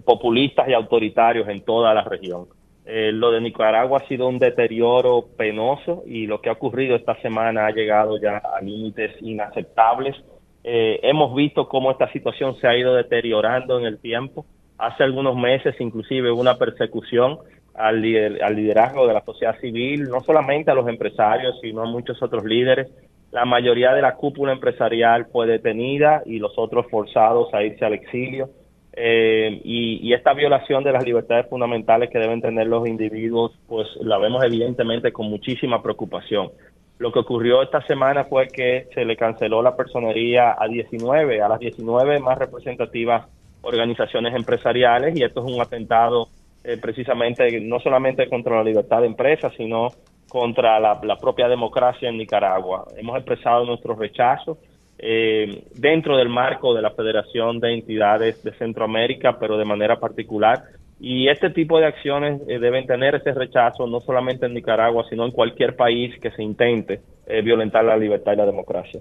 populistas y autoritarios en toda la región. Eh, lo de Nicaragua ha sido un deterioro penoso y lo que ha ocurrido esta semana ha llegado ya a límites inaceptables. Eh, hemos visto cómo esta situación se ha ido deteriorando en el tiempo. Hace algunos meses inclusive una persecución al, liderazgo de la sociedad civil, no solamente a los empresarios, sino a muchos otros líderes. La mayoría de la cúpula empresarial fue detenida y los otros forzados a irse al exilio. Eh, y, esta violación de las libertades fundamentales que deben tener los individuos, pues la vemos evidentemente con muchísima preocupación. Lo que ocurrió esta semana fue que se le canceló la personería a 19, a las 19 más representativas organizaciones empresariales y esto es un atentado eh, precisamente no solamente contra la libertad de empresa, sino contra la, propia democracia en Nicaragua. Hemos expresado nuestro rechazo eh, dentro del marco de la Federación de Entidades de Centroamérica, pero de manera particular. Y este tipo de acciones eh, deben tener ese rechazo no solamente en Nicaragua, sino en cualquier país que se intente violentar la libertad y la democracia.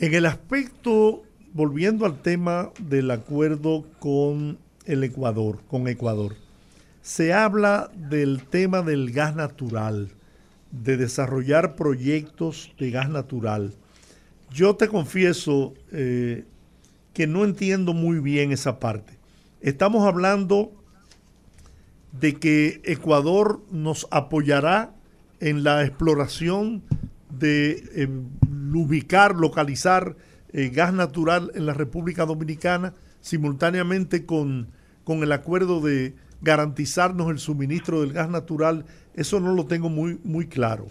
En el aspecto, volviendo al tema del acuerdo con el Ecuador, con Ecuador. Se habla del tema del gas natural, de desarrollar proyectos de gas natural. Yo te confieso eh, que no entiendo muy bien esa parte. Estamos hablando de que Ecuador nos apoyará en la exploración de ubicar, localizar eh, gas natural en la República Dominicana simultáneamente con con el acuerdo de garantizarnos el suministro del gas natural, eso no lo tengo muy, muy claro.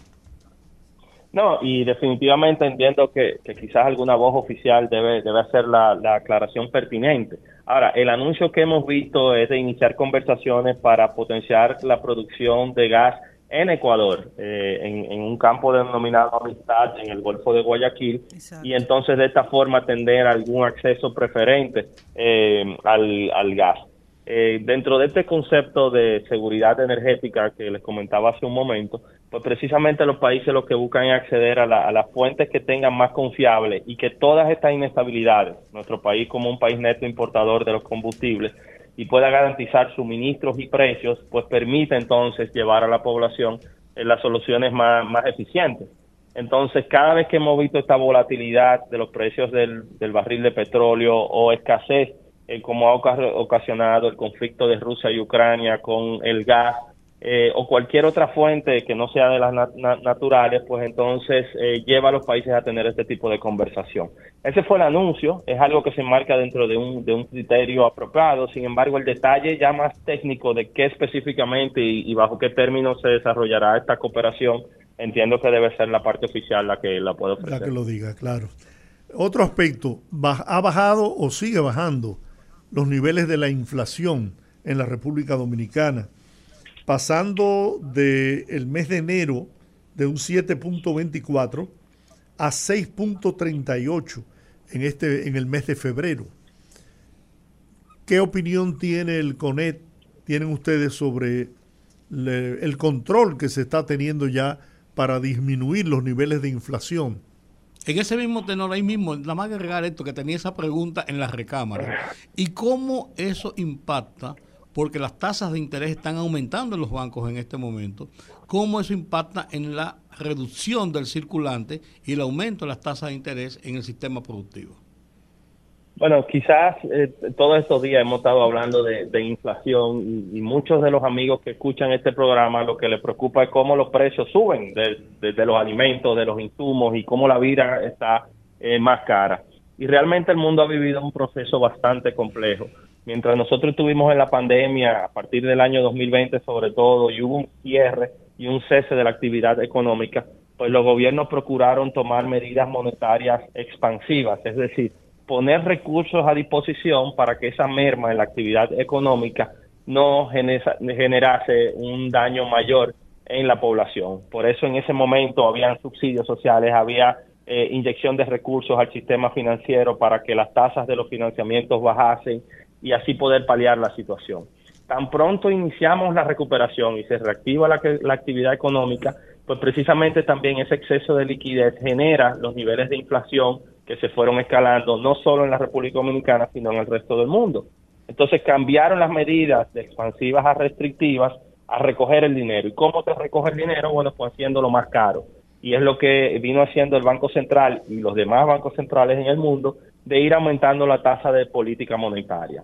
No, y definitivamente entiendo que, quizás alguna voz oficial debe, debe hacer la, aclaración pertinente. Ahora, el anuncio que hemos visto es de iniciar conversaciones para potenciar la producción de gas en Ecuador, eh, en, un campo denominado Amistad en el Golfo de Guayaquil, y entonces de esta forma tener algún acceso preferente eh, al, al gas. Eh, dentro de este concepto de seguridad energética que les comentaba hace un momento, pues precisamente los países lo que buscan es acceder a, las fuentes que tengan más confiables y que todas estas inestabilidades, nuestro país como un país neto importador de los combustibles, y pueda garantizar suministros y precios, pues permite entonces llevar a la población en las soluciones más, más eficientes. Entonces, cada vez que hemos visto esta volatilidad de los precios del, del barril de petróleo o escasez eh, como ha ocasionado el conflicto de Rusia y Ucrania con el gas eh, o cualquier otra fuente que no sea de las naturales, pues entonces eh, lleva a los países a tener este tipo de conversación. Ese fue el anuncio, es algo que se marca dentro de un, de un criterio apropiado, sin embargo el detalle ya más técnico de qué específicamente y, bajo qué términos se desarrollará esta cooperación, entiendo que debe ser la parte oficial la que la puede ofrecer. La que lo diga, claro. Otro aspecto, ¿ha bajado o sigue bajando los niveles de la inflación en la República Dominicana, pasando del el mes de enero de un 7.24 a 6.38 en, este, en el mes de febrero. ¿Qué opinión tiene el CONET, tienen ustedes sobre el control que se está teniendo ya para disminuir los niveles de inflación? En ese mismo tenor, ahí mismo, nada más agregar esto, que tenía esa pregunta en la recámara. ¿Y cómo eso impacta? Porque las tasas de interés están aumentando en los bancos en este momento. ¿Cómo eso impacta en la reducción del circulante y el aumento de las tasas de interés en el sistema productivo? Bueno, quizás eh, todos estos días hemos estado hablando de, inflación y, muchos de los amigos que escuchan este programa lo que les preocupa es cómo los precios suben de, los alimentos, de los insumos y cómo la vida está eh, más cara. Y realmente el mundo ha vivido un proceso bastante complejo. Mientras nosotros estuvimos en la pandemia, a partir del año 2020 sobre todo, y hubo un cierre y un cese de la actividad económica, pues los gobiernos procuraron tomar medidas monetarias expansivas, es decir, poner recursos a disposición para que esa merma en la actividad económica no generase un daño mayor en la población. Por eso en ese momento habían subsidios sociales, había eh, inyección de recursos al sistema financiero para que las tasas de los financiamientos bajasen y así poder paliar la situación. Tan pronto iniciamos la recuperación y se reactiva la, la actividad económica, pues precisamente también ese exceso de liquidez genera los niveles de inflación que se fueron escalando no solo en la República Dominicana, sino en el resto del mundo. Entonces cambiaron las medidas de expansivas a restrictivas a recoger el dinero. ¿Y cómo te recoge el dinero? Bueno, pues haciéndolo más caro. Y es lo que vino haciendo el Banco Central y los demás bancos centrales en el mundo de ir aumentando la tasa de política monetaria.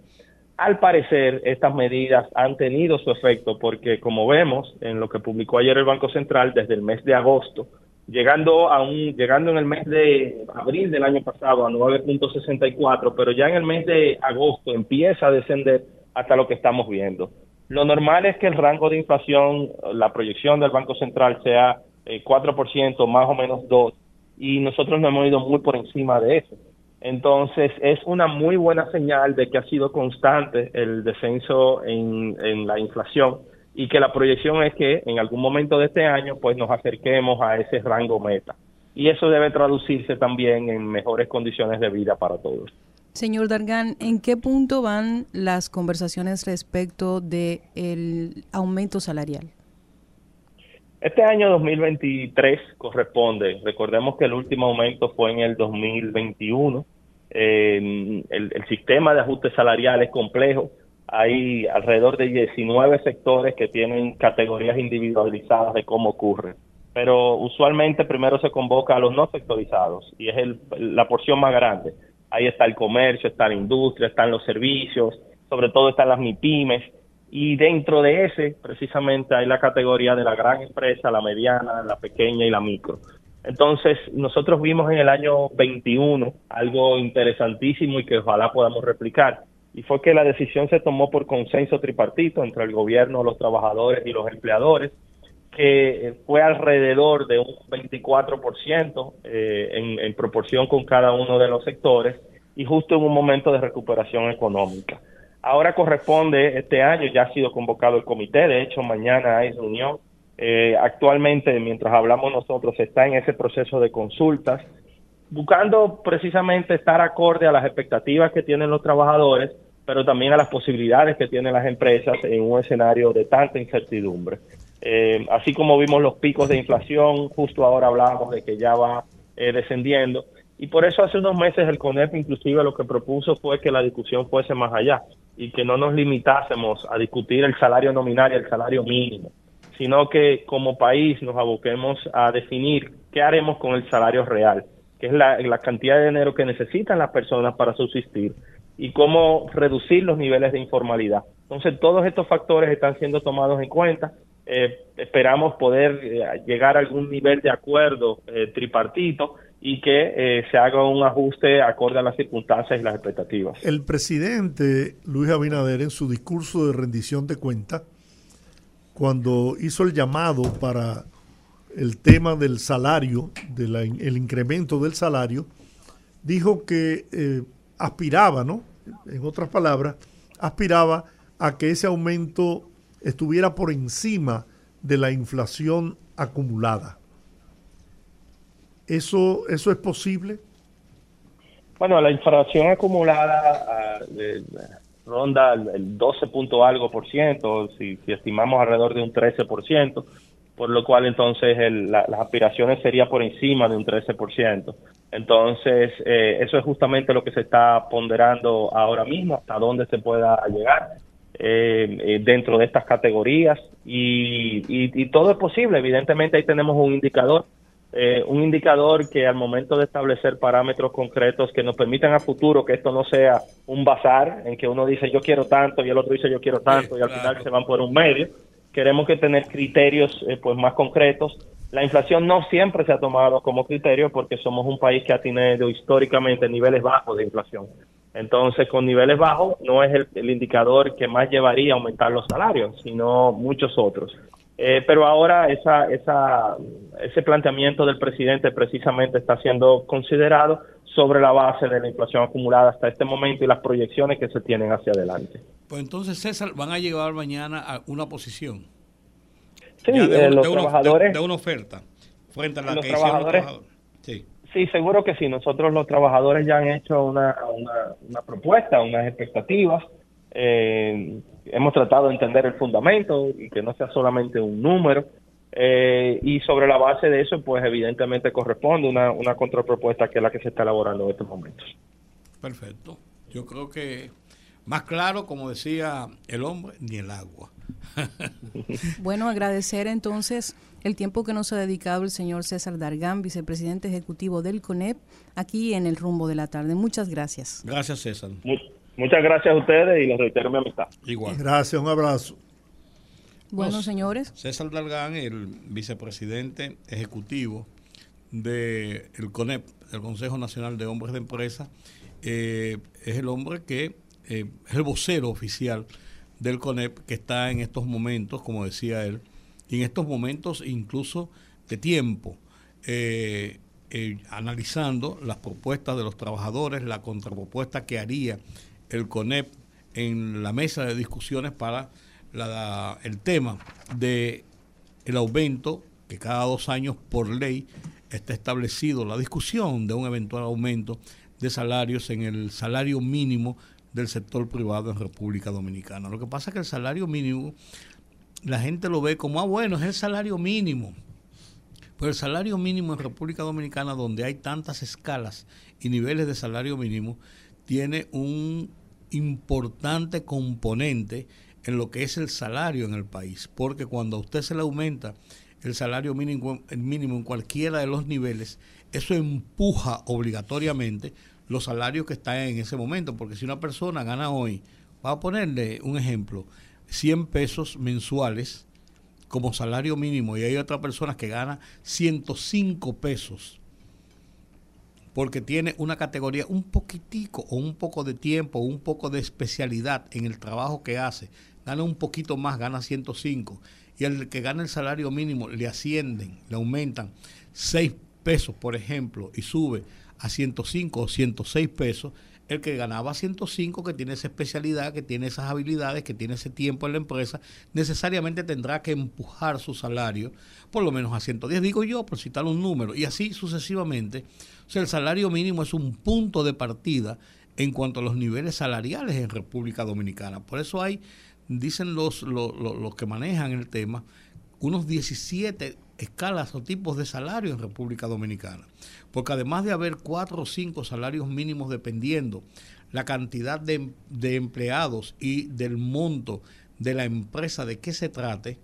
Al parecer, estas medidas han tenido su efecto porque, como vemos en lo que publicó ayer el Banco Central, desde el mes de agosto, llegando a un llegando en el mes de abril del año pasado a 9.64, pero ya en el mes de agosto empieza a descender hasta lo que estamos viendo. Lo normal es que el rango de inflación, la proyección del Banco Central sea 4%, eh, más o menos 2, y nosotros no hemos ido muy por encima de eso. Entonces, es una muy buena señal de que ha sido constante el descenso en, en la inflación y que la proyección es que en algún momento de este año pues nos acerquemos a ese rango meta. Y eso debe traducirse también en mejores condiciones de vida para todos. Señor Dargan, ¿en qué punto van las conversaciones respecto del el aumento salarial? Este año 2023 corresponde, recordemos que el último aumento fue en el 2021. El, el, sistema de ajuste salarial es complejo. Hay alrededor de 19 sectores que tienen categorías individualizadas de cómo ocurre. Pero usualmente primero se convoca a los no sectorizados y es el, la porción más grande Ahí está el comercio, está la industria, están los servicios, sobre todo están las MIPIMES. Y dentro de ese, precisamente, hay la categoría de la gran empresa, la mediana, la pequeña y la micro. Entonces, nosotros vimos en el año 21 algo interesantísimo y que ojalá podamos replicar. Y fue que la decisión se tomó por consenso tripartito entre el gobierno, los trabajadores y los empleadores que fue alrededor de un 24% eh, en, en proporción con cada uno de los sectores y justo en un momento de recuperación económica. Ahora corresponde, este año ya ha sido convocado el comité, de hecho mañana hay reunión. Eh, actualmente, mientras hablamos nosotros, está en ese proceso de consultas, buscando precisamente estar acorde a las expectativas que tienen los trabajadores, pero también a las posibilidades que tienen las empresas en un escenario de tanta incertidumbre. Eh, así como vimos los picos de inflación, justo ahora hablábamos de que ya va eh, descendiendo. Y por eso hace unos meses el CONEP inclusive lo que propuso fue que la discusión fuese más allá y que no nos limitásemos a discutir el salario nominal y el salario mínimo, sino que como país nos aboquemos a definir qué haremos con el salario real, que es la, cantidad de dinero que necesitan las personas para subsistir y cómo reducir los niveles de informalidad. Entonces, todos estos factores están siendo tomados en cuenta eh, esperamos poder eh, llegar a algún nivel de acuerdo eh, tripartito y que se haga un ajuste acorde a las circunstancias y las expectativas. El presidente Luis Abinader en su discurso de rendición de cuentas, cuando hizo el llamado para el tema del salario, del incremento del salario, dijo que aspiraba, ¿no? En otras palabras, aspiraba a que ese aumento estuviera por encima de la inflación acumulada. ¿Eso, eso es posible? Bueno, la inflación acumulada ah, ronda el 12 punto algo por ciento, si, estimamos alrededor de un 13 por ciento, por lo cual entonces las aspiraciones serían por encima de un 13 por ciento. Entonces, eh, eso es justamente lo que se está ponderando ahora mismo, hasta dónde se pueda llegar. Eh, eh, dentro de estas categorías y, y, todo es posible. Evidentemente ahí tenemos un indicador, eh, un indicador que al momento de establecer parámetros concretos que nos permitan a futuro que esto no sea un bazar en que uno dice yo quiero tanto y el otro dice yo quiero tanto y al final se van por un medio. Queremos que tener criterios pues más concretos. La inflación no siempre se ha tomado como criterio porque somos un país que ha tenido históricamente niveles bajos de inflación. Entonces, con niveles bajos no es el, indicador que más llevaría a aumentar los salarios, sino muchos otros. Eh, pero ahora esa, esa, ese planteamiento del presidente precisamente está siendo considerado sobre la base de la inflación acumulada hasta este momento y las proyecciones que se tienen hacia adelante. Pues entonces, César, van a llevar mañana a una posición. Sí, de, eh, los trabajadores. De, una oferta frente a la los trabajadores. Sí Sí, seguro que sí. Nosotros los trabajadores ya han hecho una, una, propuesta, unas expectativas. Eh, hemos tratado de entender el fundamento y que no sea solamente un número. Eh, y sobre la base de eso, pues evidentemente corresponde una, una contrapropuesta que es la que se está elaborando en estos momentos. Perfecto. Yo creo que más claro, como decía el hombre, ni el agua. bueno, agradecer entonces el tiempo que nos ha dedicado el señor César Dargán, vicepresidente ejecutivo del CONEP, aquí en el rumbo de la tarde. Muchas gracias. Gracias, César. Muchas gracias a ustedes y les reitero mi amistad. Igual. Gracias, un abrazo. Bueno, señores. César Dargán, el vicepresidente ejecutivo del CONEP, el Consejo Nacional de Hombres de Empresa, eh, es el hombre que eh, es el vocero oficial del CONEP que está en estos momentos, como decía él, y en estos momentos incluso de tiempo, eh, eh, analizando las propuestas de los trabajadores, la contrapropuesta que haría el CONEP en la mesa de discusiones para el tema de aumento que cada dos años por ley está establecido la discusión de un eventual aumento de salarios en el salario mínimo del sector privado en República Dominicana. Lo que pasa es que el salario mínimo la gente lo ve como, ah, bueno, es el salario mínimo. Pero el salario mínimo en República Dominicana, donde hay tantas escalas y niveles de salario mínimo, tiene un importante componente en lo que es el salario en el país. Porque cuando a usted se le aumenta el salario mínimo, el mínimo en cualquiera de los niveles, eso empuja obligatoriamente los salarios que están en ese momento. Porque si una persona gana hoy, va a ponerle un ejemplo, 100 pesos mensuales como salario mínimo y hay otra persona que gana 105 pesos porque tiene una categoría un poquitico o un poco de tiempo un poco de especialidad en el trabajo que hace, gana un poquito más, gana 105 y el que gana el salario mínimo le ascienden, le aumentan 6 pesos, por ejemplo, y sube a 105 o 106 pesos, el que ganaba 105, que tiene esa especialidad, que tiene esas habilidades, que tiene ese tiempo en la empresa, necesariamente tendrá que empujar su salario por lo menos a 110, digo yo, por citar un número, y así sucesivamente. Sea, el salario mínimo es un punto de partida en cuanto a los niveles salariales en República Dominicana. Por eso hay, dicen los, los, que manejan el tema, unos 17 escalas o tipos de salario en República Dominicana. Porque además de haber cuatro o cinco salarios mínimos dependiendo la cantidad de, empleados y del monto de la empresa de qué se trate,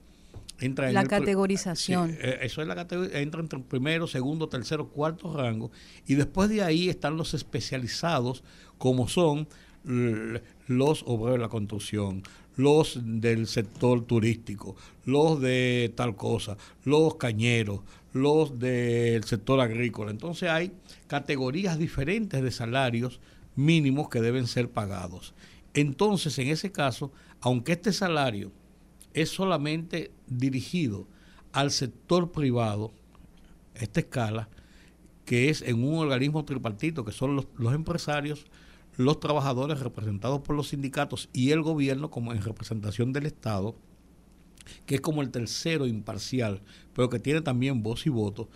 entra en la categorización. Eh, eso es la categoría, entra entre primero, segundo, tercero, cuarto rango y después de ahí están los especializados como son los obreros de la construcción, los del sector turístico, los de tal cosa, los cañeros, los del sector agrícola. Entonces hay categorías diferentes de salarios mínimos que deben ser pagados. Entonces, en ese caso, aunque este salario es solamente dirigido al sector privado, esta escala, que es en un organismo tripartito, que son los, empresarios, los trabajadores representados por los sindicatos y el gobierno como en representación del Estado, que es como el tercero imparcial, pero que tiene también voz y voto,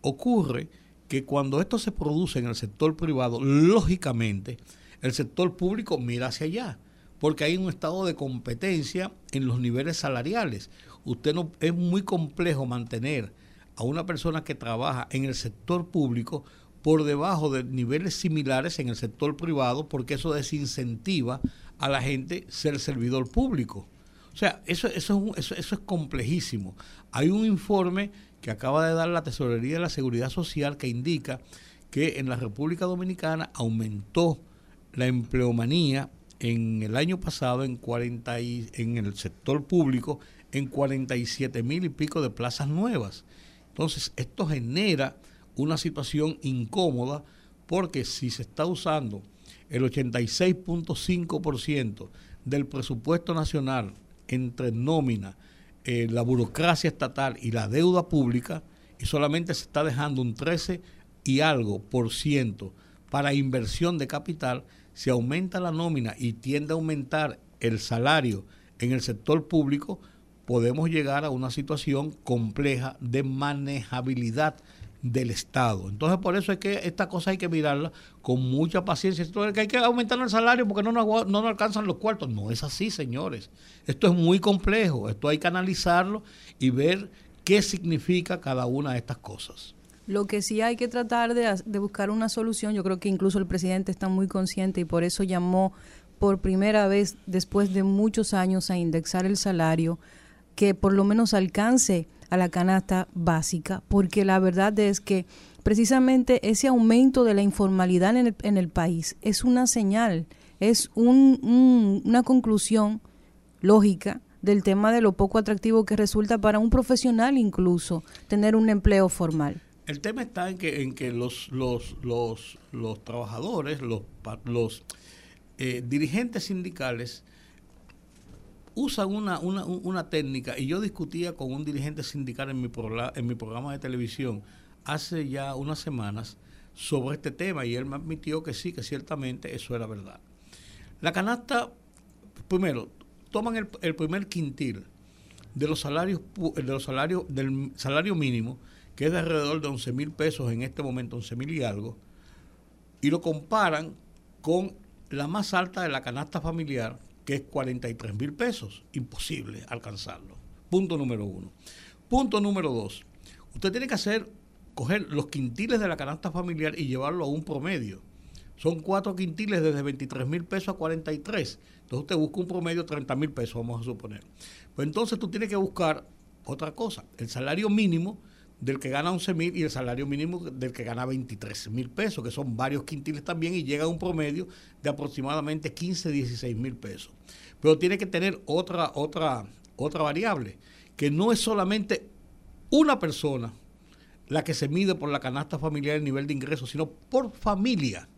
ocurre que cuando esto se produce en el sector privado, lógicamente el sector público mira hacia allá, porque hay un estado de competencia en los niveles salariales. Usted no es muy complejo mantener a una persona que trabaja en el sector público por debajo de niveles similares en el sector privado porque eso desincentiva a la gente ser servidor público. O sea, eso, eso, es, eso, es complejísimo. Hay un informe que acaba de dar la Tesorería de la Seguridad Social que indica que en la República Dominicana aumentó la empleomanía en el año pasado en 40 en el sector público en 47 mil y pico de plazas nuevas. Entonces, esto genera una situación incómoda porque si se está usando el 86.5% del presupuesto nacional entre nómina, eh, la burocracia estatal y la deuda pública, y solamente se está dejando un 13 y algo por ciento para inversión de capital, si aumenta la nómina y tiende a aumentar el salario en el sector público, podemos llegar a una situación compleja de manejabilidad del Estado. Entonces, por eso es que esta cosa hay que mirarla con mucha paciencia. que hay que aumentar el salario porque no no nos alcanzan los cuartos. No es así, señores. Esto es muy complejo. Esto hay que analizarlo y ver qué significa cada una de estas cosas. Lo que sí hay que tratar de, de, buscar una solución, yo creo que incluso el presidente está muy consciente y por eso llamó por primera vez después de muchos años a indexar el salario, que por lo menos alcance a la canasta básica, porque la verdad es que precisamente ese aumento de la informalidad en el, en el país es una señal, es un, una conclusión lógica del tema de lo poco atractivo que resulta para un profesional incluso tener un empleo formal. El tema está en que, en que los, los, los, los trabajadores, los, los eh, dirigentes sindicales usan una, una, una, técnica, y yo discutía con un dirigente sindical en mi, en mi programa de televisión hace ya unas semanas sobre este tema, y él me admitió que sí, que ciertamente eso era verdad. La canasta, primero, toman el, el primer quintil de los salarios de los salarios del salario mínimo que es de alrededor de 11 mil pesos en este momento 11 mil y algo y lo comparan con la más alta de la canasta familiar, que es 43 mil pesos. Imposible alcanzarlo. Punto número uno. Punto número dos. Usted tiene que hacer, coger los quintiles de la canasta familiar y llevarlo a un promedio. Son cuatro quintiles desde 23 mil pesos a 43. Entonces usted busca un promedio de 30 mil pesos, vamos a suponer. Pues entonces tú tienes que buscar otra cosa. El salario mínimo del que gana 11 mil y el salario mínimo del que gana 23 mil pesos, que son varios quintiles también, y llega a un promedio de aproximadamente 15, 16 mil pesos. Pero tiene que tener otra, otra, otra variable, que no es solamente una persona la que se mide por la canasta familiar el nivel de ingresos, sino por familia.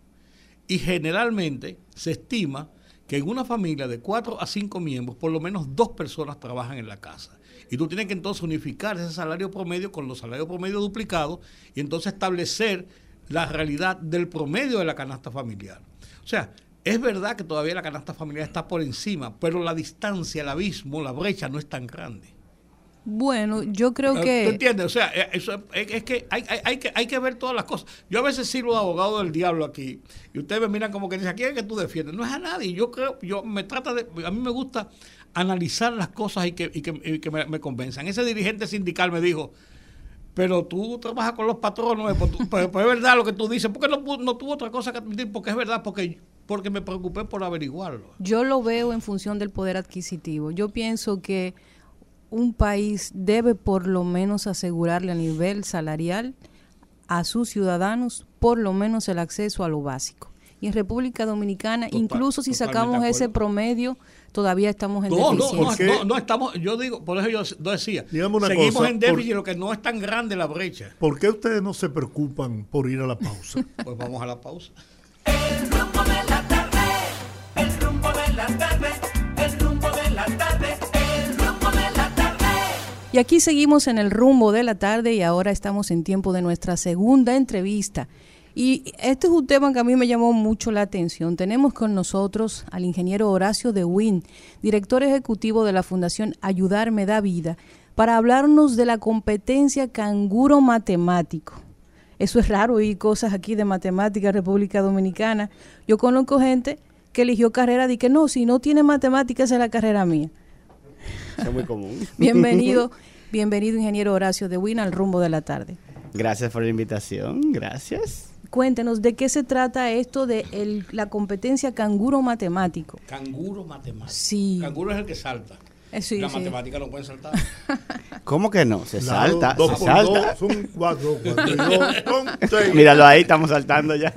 Y generalmente se estima que en una familia de 4 a 5 miembros, por lo menos dos personas trabajan en la casa. Y tú tienes que entonces unificar ese salario promedio con los salarios promedio duplicados y entonces establecer la realidad del promedio de la canasta familiar. O sea, es verdad que todavía la canasta familiar está por encima, pero la distancia, el abismo, la brecha no es tan grande. Bueno, yo creo que... ¿Tú entiendes? O sea, eh, es, que hay, hay, que hay que ver todas las cosas. Yo a veces sirvo de abogado del diablo aquí y ustedes me miran como que dicen, ¿a quién es que tú defiendes? No es a nadie. Yo creo, yo me trata de... A mí me gusta analizar las cosas y que, y que, me, convenzan. Ese dirigente sindical me dijo, pero tú trabajas con los patronos, pues, pues, pues, es verdad lo que tú dices, porque no, no tuvo otra cosa que admitir, porque es verdad, porque, porque me preocupé por averiguarlo. Yo lo veo en función del poder adquisitivo. Yo pienso que un país debe por lo menos asegurarle a nivel salarial a sus ciudadanos por lo menos el acceso a lo básico. Y en República Dominicana, incluso si sacamos ese promedio, todavía estamos en déficit. No, no, no, estamos, yo digo, por eso yo decía, seguimos en déficit, lo que no es tan grande la brecha. ¿Por qué ustedes no se preocupan por ir a la pausa? pues vamos a la pausa. El rumbo de la tarde, el rumbo de la tarde, el rumbo de la tarde, el rumbo de la tarde. Y aquí seguimos en el rumbo de la tarde y ahora estamos en tiempo de nuestra segunda entrevista. Y este es un tema que a mí me llamó mucho la atención. Tenemos con nosotros al ingeniero Horacio de Win, director ejecutivo de la Fundación Ayudarme da Vida, para hablarnos de la competencia canguro matemático. Eso es raro y cosas aquí de matemática República Dominicana. Yo conozco gente que eligió carrera de que no, si no tiene matemáticas es la carrera mía. es muy común. bienvenido, bienvenido ingeniero Horacio de Win al rumbo de la tarde. Gracias por la invitación, gracias. Cuéntenos de qué se trata esto de la competencia canguro matemático. Canguro matemático. Sí. Canguro es el que salta. Eh, la matemática no puede saltar. ¿Cómo que no? Se salta. Dos se salta. son cuatro, Míralo ahí, estamos saltando ya.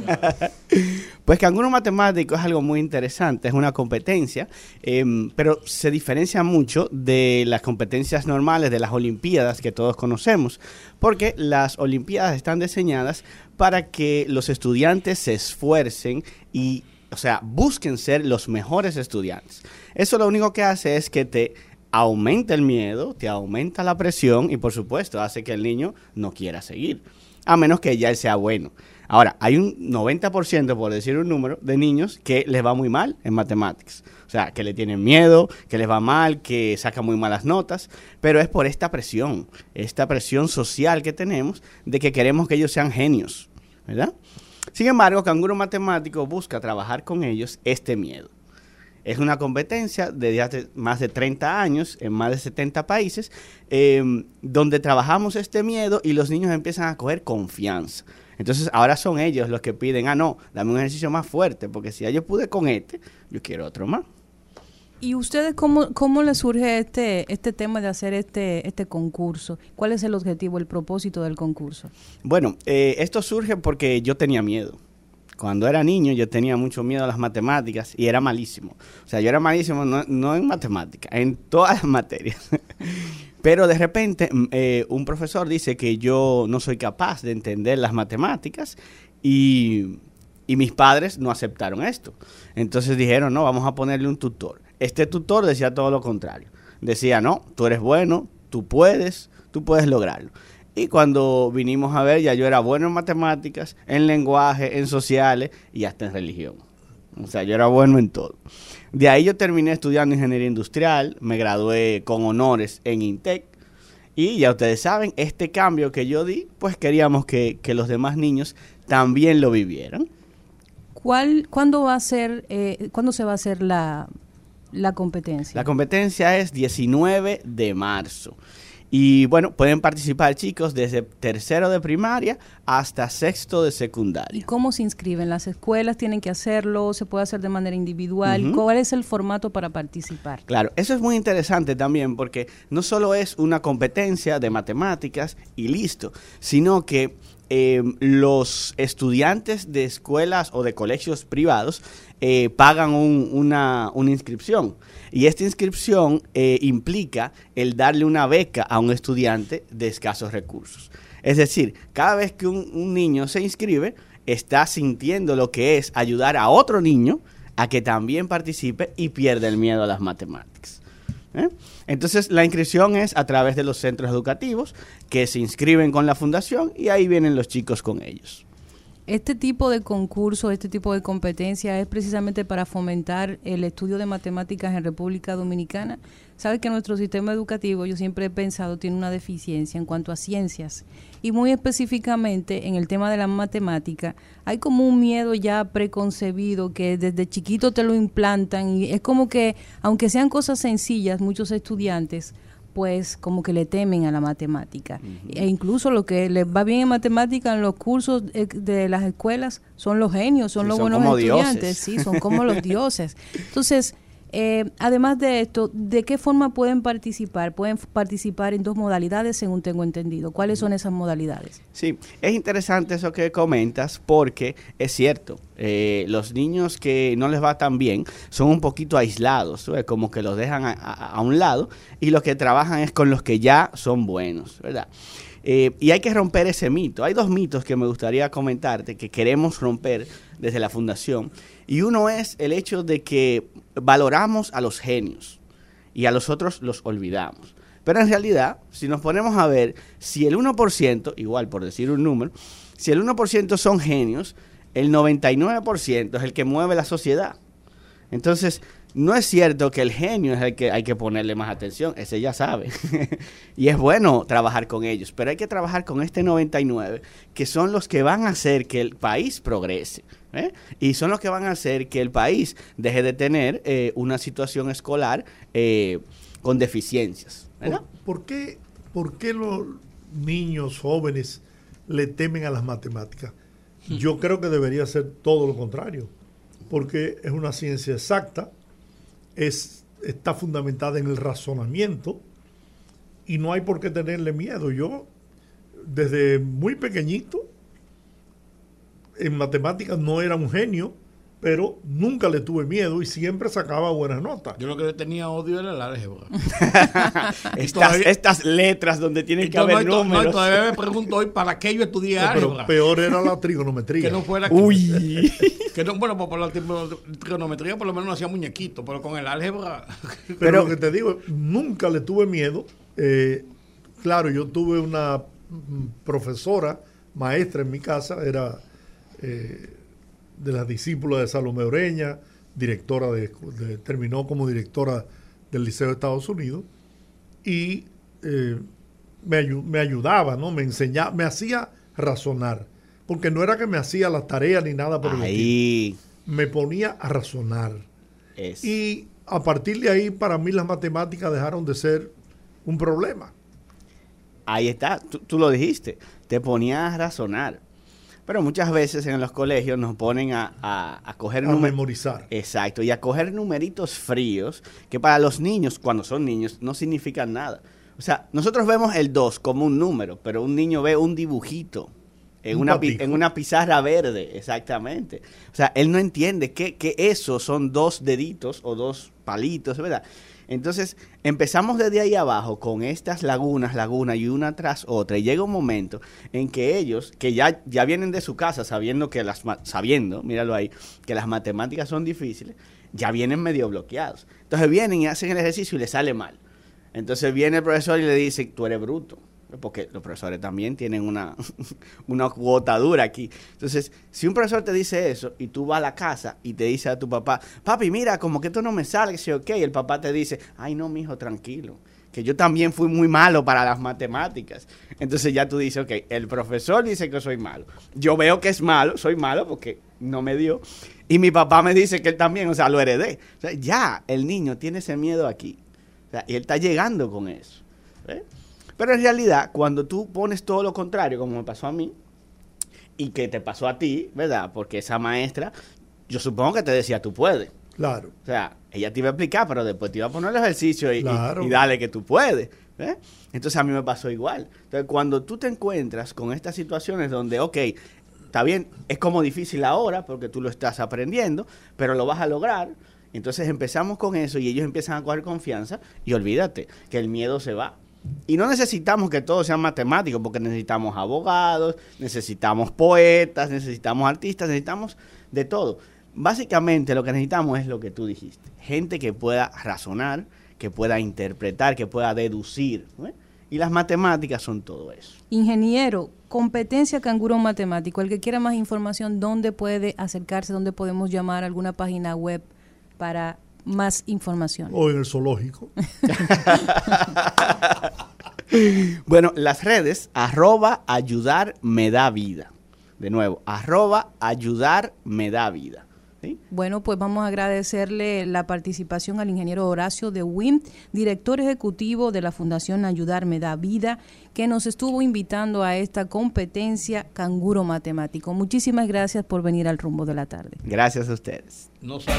pues canguro matemático es algo muy interesante, es una competencia, em, pero se diferencia mucho de las competencias normales de las Olimpiadas que todos conocemos, porque las Olimpiadas están diseñadas para que los estudiantes se esfuercen y, o sea, busquen ser los mejores estudiantes. Eso lo único que hace es que te aumenta el miedo, te aumenta la presión y por supuesto hace que el niño no quiera seguir, a menos que ya él sea bueno. Ahora, hay un 90%, por decir un número, de niños que les va muy mal en matemáticas. O sea, que le tienen miedo, que les va mal, que sacan muy malas notas, pero es por esta presión, esta presión social que tenemos de que queremos que ellos sean genios, ¿verdad? Sin embargo, Canguro Matemático busca trabajar con ellos este miedo. Es una competencia desde hace más de 30 años en más de 70 países, eh, donde trabajamos este miedo y los niños empiezan a coger confianza. Entonces ahora son ellos los que piden, ah, no, dame un ejercicio más fuerte, porque si ya yo pude con este, yo quiero otro más. ¿Y ustedes cómo, cómo les surge este, este tema de hacer este, este concurso? ¿Cuál es el objetivo, el propósito del concurso? Bueno, eh, esto surge porque yo tenía miedo. Cuando era niño yo tenía mucho miedo a las matemáticas y era malísimo. O sea, yo era malísimo no, no en matemáticas, en todas las materias. Pero de repente mm, eh, un profesor dice que yo no soy capaz de entender las matemáticas y, y mis padres no aceptaron esto. Entonces dijeron, no, vamos a ponerle un tutor. Este tutor decía todo lo contrario. Decía, no, tú eres bueno, tú puedes, tú puedes lograrlo. Y cuando vinimos a ver, ya yo era bueno en matemáticas, en lenguaje, en sociales y hasta en religión. O sea, yo era bueno en todo. De ahí yo terminé estudiando ingeniería industrial, me gradué con honores en INTEC. Y ya ustedes saben, este cambio que yo di, pues queríamos que, que los demás niños también lo vivieran. ¿Cuál, ¿Cuándo va a ser, eh, cuándo se va a hacer la, la competencia? La competencia es 19 de marzo. Y bueno, pueden participar chicos desde tercero de primaria hasta sexto de secundaria. ¿Y cómo se inscriben? ¿Las escuelas tienen que hacerlo? ¿Se puede hacer de manera individual? ¿Cuál es el formato para participar? Claro, eso es muy interesante también porque no solo es una competencia de matemáticas y listo, sino que eh, los estudiantes de escuelas o de colegios privados eh, pagan un- una, inscripción. Y esta inscripción eh, implica el darle una beca a un estudiante de escasos recursos. Es decir, cada vez que un, un niño se inscribe, está sintiendo lo que es ayudar a otro niño a que también participe y pierda el miedo a las matemáticas. ¿eh? Entonces, la inscripción es a través de los centros educativos que se inscriben con la fundación y ahí vienen los chicos con ellos. Este tipo de concurso, este tipo de competencia es precisamente para fomentar el estudio de matemáticas en República Dominicana. Sabes que nuestro sistema educativo, yo siempre he pensado, tiene una deficiencia en cuanto a ciencias. Y muy específicamente en el tema de la matemática, hay como un miedo ya preconcebido que desde chiquito te lo implantan y es como que, aunque sean cosas sencillas, muchos estudiantes pues como que le temen a la matemática. E incluso lo que les va bien en matemática en los cursos eh, de las escuelas son los genios, son Sí, los son buenos estudiantes, dioses. sí, son como los dioses. Entonces, eh, además de esto, ¿de qué forma pueden participar? Pueden participar en dos modalidades, según tengo entendido. ¿Cuáles son esas modalidades? Sí, es interesante eso que comentas porque es cierto, eh, los niños que no les va tan bien son un poquito aislados, ¿sabes? como que los dejan a un lado y los que trabajan es con los que ya son buenos, ¿verdad? Eh, y hay que romper ese mito. Hay dos mitos que me gustaría comentarte que queremos romper desde la fundación. Y uno es el hecho de que valoramos a los genios y a los otros los olvidamos. Pero en realidad, si nos ponemos a ver, si el 1%, igual por decir un número, si el 1% son genios, el 99% es el que mueve la sociedad. Entonces, no es cierto que el genio es el que hay que ponerle más atención, ese ya sabe. y es bueno trabajar con ellos, pero hay que trabajar con este 99, que son los que van a hacer que el país progrese. ¿Eh? Y son los que van a hacer que el país deje de tener eh, una situación escolar eh, con deficiencias. ¿verdad? ¿Por, por qué, ¿Por qué los niños jóvenes le temen a las matemáticas? Yo creo que debería ser todo lo contrario, porque es una ciencia exacta, es, está fundamentada en el razonamiento y no hay por qué tenerle miedo. Yo, desde muy pequeñito, en matemáticas no era un genio, pero nunca le tuve miedo y siempre sacaba buenas notas. Yo lo que le tenía odio era el álgebra. estas, todavía- estas letras donde tienen que haber no, números. todavía me pregunto hoy para qué yo estudié No, pero álgebra. peor era la trigonometría. Que no fuera Uy. Que no, bueno, pues por la tri- trigonometría por lo menos no hacía muñequitos, pero con el álgebra. Pero, Pero- lo que te digo, nunca le tuve miedo. Eh, claro, yo tuve una mm, profesora, maestra en mi casa, era eh, de las discípulas de Salomé Oreña, directora de, de- terminó como directora del Liceo de Estados Unidos y eh, me, ayu- me ayudaba, ¿no? Me enseñaba, me hacía razonar, porque no era que me hacía las tareas ni nada por el. Ahí Me ponía a razonar. es. Y a partir de ahí, para mí las matemáticas dejaron de ser un problema. Ahí está, tú, tú lo dijiste, te ponías a razonar. Pero muchas veces en los colegios nos ponen a, a, a coger A memorizar. Exacto, y a coger numeritos fríos que para los niños, cuando son niños, no significan nada. O sea, nosotros vemos el 2 como un número, pero un niño ve un dibujito en, Un una, pi- en una pizarra verde, exactamente. O sea, él no entiende que, que eso son dos deditos o dos palitos, ¿verdad? Entonces, empezamos desde ahí abajo con estas lagunas, lagunas y una tras otra. Y llega un momento en que ellos, que ya, ya vienen de su casa sabiendo que las sabiendo, míralo ahí, que las matemáticas son difíciles, ya vienen medio bloqueados. Entonces vienen y hacen el ejercicio y les sale mal. Entonces viene el profesor y le dice, tú eres bruto. Porque los profesores también tienen una, una cuota dura aquí. Entonces, si un profesor te dice eso y tú vas a la casa y te dice a tu papá, papi, mira, como que esto no me sale, que sí, ok, el papá te dice, ay, no, mijo, tranquilo, que yo también fui muy malo para las matemáticas. Entonces ya tú dices, ok, el profesor dice que soy malo. Yo veo que es malo, soy malo porque no me dio. Y mi papá me dice que él también, o sea, lo heredé. O sea, ya el niño tiene ese miedo aquí. O sea, y él está llegando con eso. ¿eh? Pero en realidad, cuando tú pones todo lo contrario, como me pasó a mí, y que te pasó a ti, ¿verdad? Porque esa maestra, yo supongo que te decía, tú puedes. Claro. O sea, ella te iba a explicar, pero después te iba a poner el ejercicio y, y- Claro. y dale que tú puedes. ¿eh? Entonces a mí me pasó igual. Entonces cuando tú te encuentras con estas situaciones donde, ok, está bien, es como difícil ahora porque tú lo estás aprendiendo, pero lo vas a lograr. Entonces empezamos con eso y ellos empiezan a coger confianza y olvídate que el miedo se va. Y no necesitamos que todo sea matemático, porque necesitamos abogados, necesitamos poetas, necesitamos artistas, necesitamos de todo. Básicamente lo que necesitamos es lo que tú dijiste. Gente que pueda razonar, que pueda interpretar, que pueda deducir. Y las matemáticas son todo eso. Ingeniero, competencia canguro matemático. El que quiera más información, ¿dónde puede acercarse? ¿Dónde podemos llamar a alguna página web para más información? O en el zoológico. Bueno, las redes, arroba ayudar me da vida. De nuevo, arroba ayudar me da vida. ¿sí? Bueno, pues vamos a agradecerle la participación al ingeniero Horacio de WIM, director ejecutivo de la Fundación Ayudar Me Da Vida, que nos estuvo invitando a esta competencia canguro matemático. Muchísimas gracias por venir al rumbo de la tarde. Gracias a ustedes. No sabe.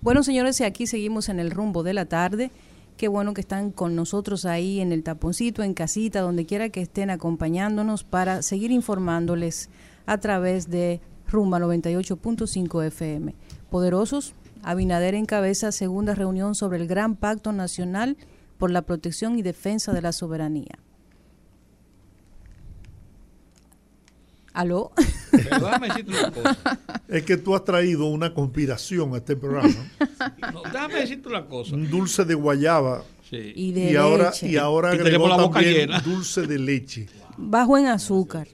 Bueno, señores, y aquí seguimos en el rumbo de la tarde. Qué bueno que están con nosotros ahí en el taponcito, en casita, donde quiera que estén acompañándonos para seguir informándoles a través de Rumba 98.5 FM. Poderosos, Abinader encabeza segunda reunión sobre el Gran Pacto Nacional por la Protección y Defensa de la Soberanía. ¿Aló? Pero déjame decirte una cosa. Es que tú has traído una conspiración a este programa. No, déjame decirte una cosa. Un dulce de guayaba. Sí. Y de Y ahora, leche. y ahora Y agregó tenemos la boca también llena. dulce de leche. Bajo en azúcar.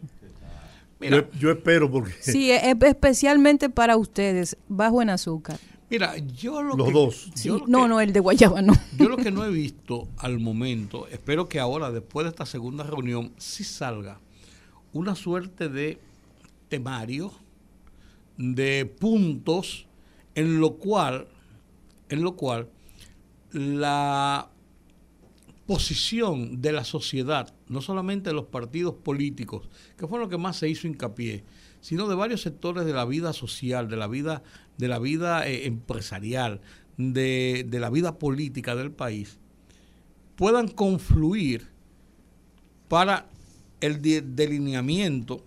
Mira, Yo, yo espero porque Sí, es especialmente para ustedes, bajo en azúcar. mira, yo lo los que, dos. Sí, yo lo no, que- no, el de guayaba no. Yo lo que no he visto al momento, espero que ahora, después de esta segunda reunión, sí salga una suerte de temario, de puntos, en lo cual, en lo cual la posición de la sociedad, no solamente de los partidos políticos, que fue lo que más se hizo hincapié, sino de varios sectores de la vida social, de la vida, de la vida eh, empresarial, de, de la vida política del país, puedan confluir para el de- delineamiento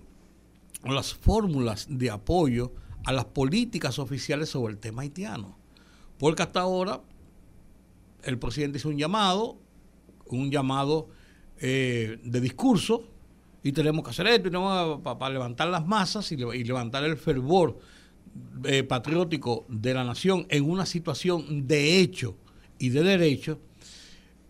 o las fórmulas de apoyo a las políticas oficiales sobre el tema haitiano. Porque hasta ahora el presidente hizo un llamado, un llamado eh, de discurso, y tenemos que hacer esto, y tenemos para levantar las masas y levantar el fervor eh, patriótico de la nación en una situación de hecho y de derecho,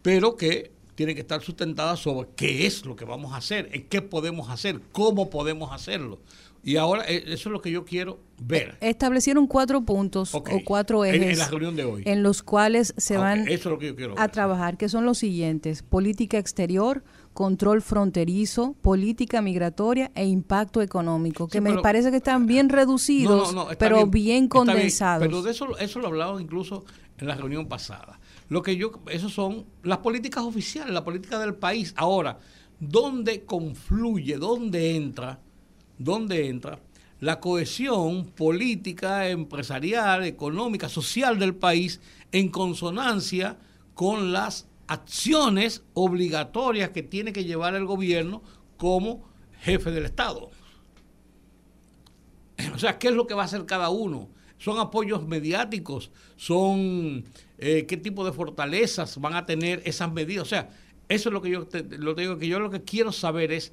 pero que tiene que estar sustentada sobre qué es lo que vamos a hacer, en qué podemos hacer, cómo podemos hacerlo. Y ahora eh, eso es lo que yo quiero ver. Establecieron cuatro puntos o cuatro ejes en la reunión de hoy. en los cuales se van eso es lo que yo quiero a trabajar, que son los siguientes: política exterior, control fronterizo, política migratoria e impacto económico, que Sí, me parece que están bien reducidos, No, no, no, está pero bien, condensados. pero de eso, eso lo hablaban incluso en la reunión pasada. Lo que yo, esos son las políticas oficiales, la política del país. Ahora, ¿dónde confluye, dónde entra, dónde entra la cohesión política, empresarial, económica, social del país en consonancia con las acciones obligatorias que tiene que llevar el gobierno como jefe del Estado? O sea, ¿qué es lo que va a hacer cada uno? ¿Son apoyos mediáticos? ¿Son eh, qué tipo de fortalezas van a tener esas medidas? O sea, eso es lo que yo te, lo digo que yo lo que quiero saber es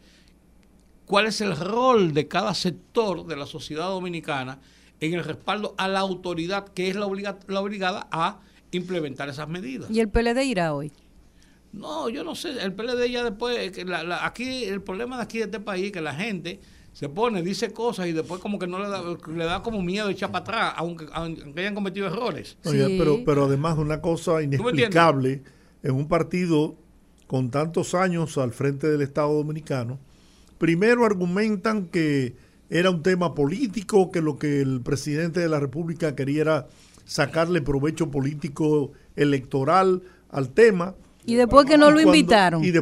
cuál es el rol de cada sector de la sociedad dominicana en el respaldo a la autoridad que es la, obliga- la obligada a implementar esas medidas. Y el PLD irá hoy. No, yo no sé, el PLD ya después, la- la- aquí el problema de aquí de este país es que la gente se pone, dice cosas y después como que no le da, le da como miedo echar para atrás, aunque, aunque hayan cometido errores. Oye, pero, pero además una cosa inexplicable en un partido con tantos años al frente del Estado Dominicano, primero argumentan que era un tema político, que lo que el presidente de la República quería era sacarle provecho político electoral al tema. Y después que no lo cuando- invitaron. Y,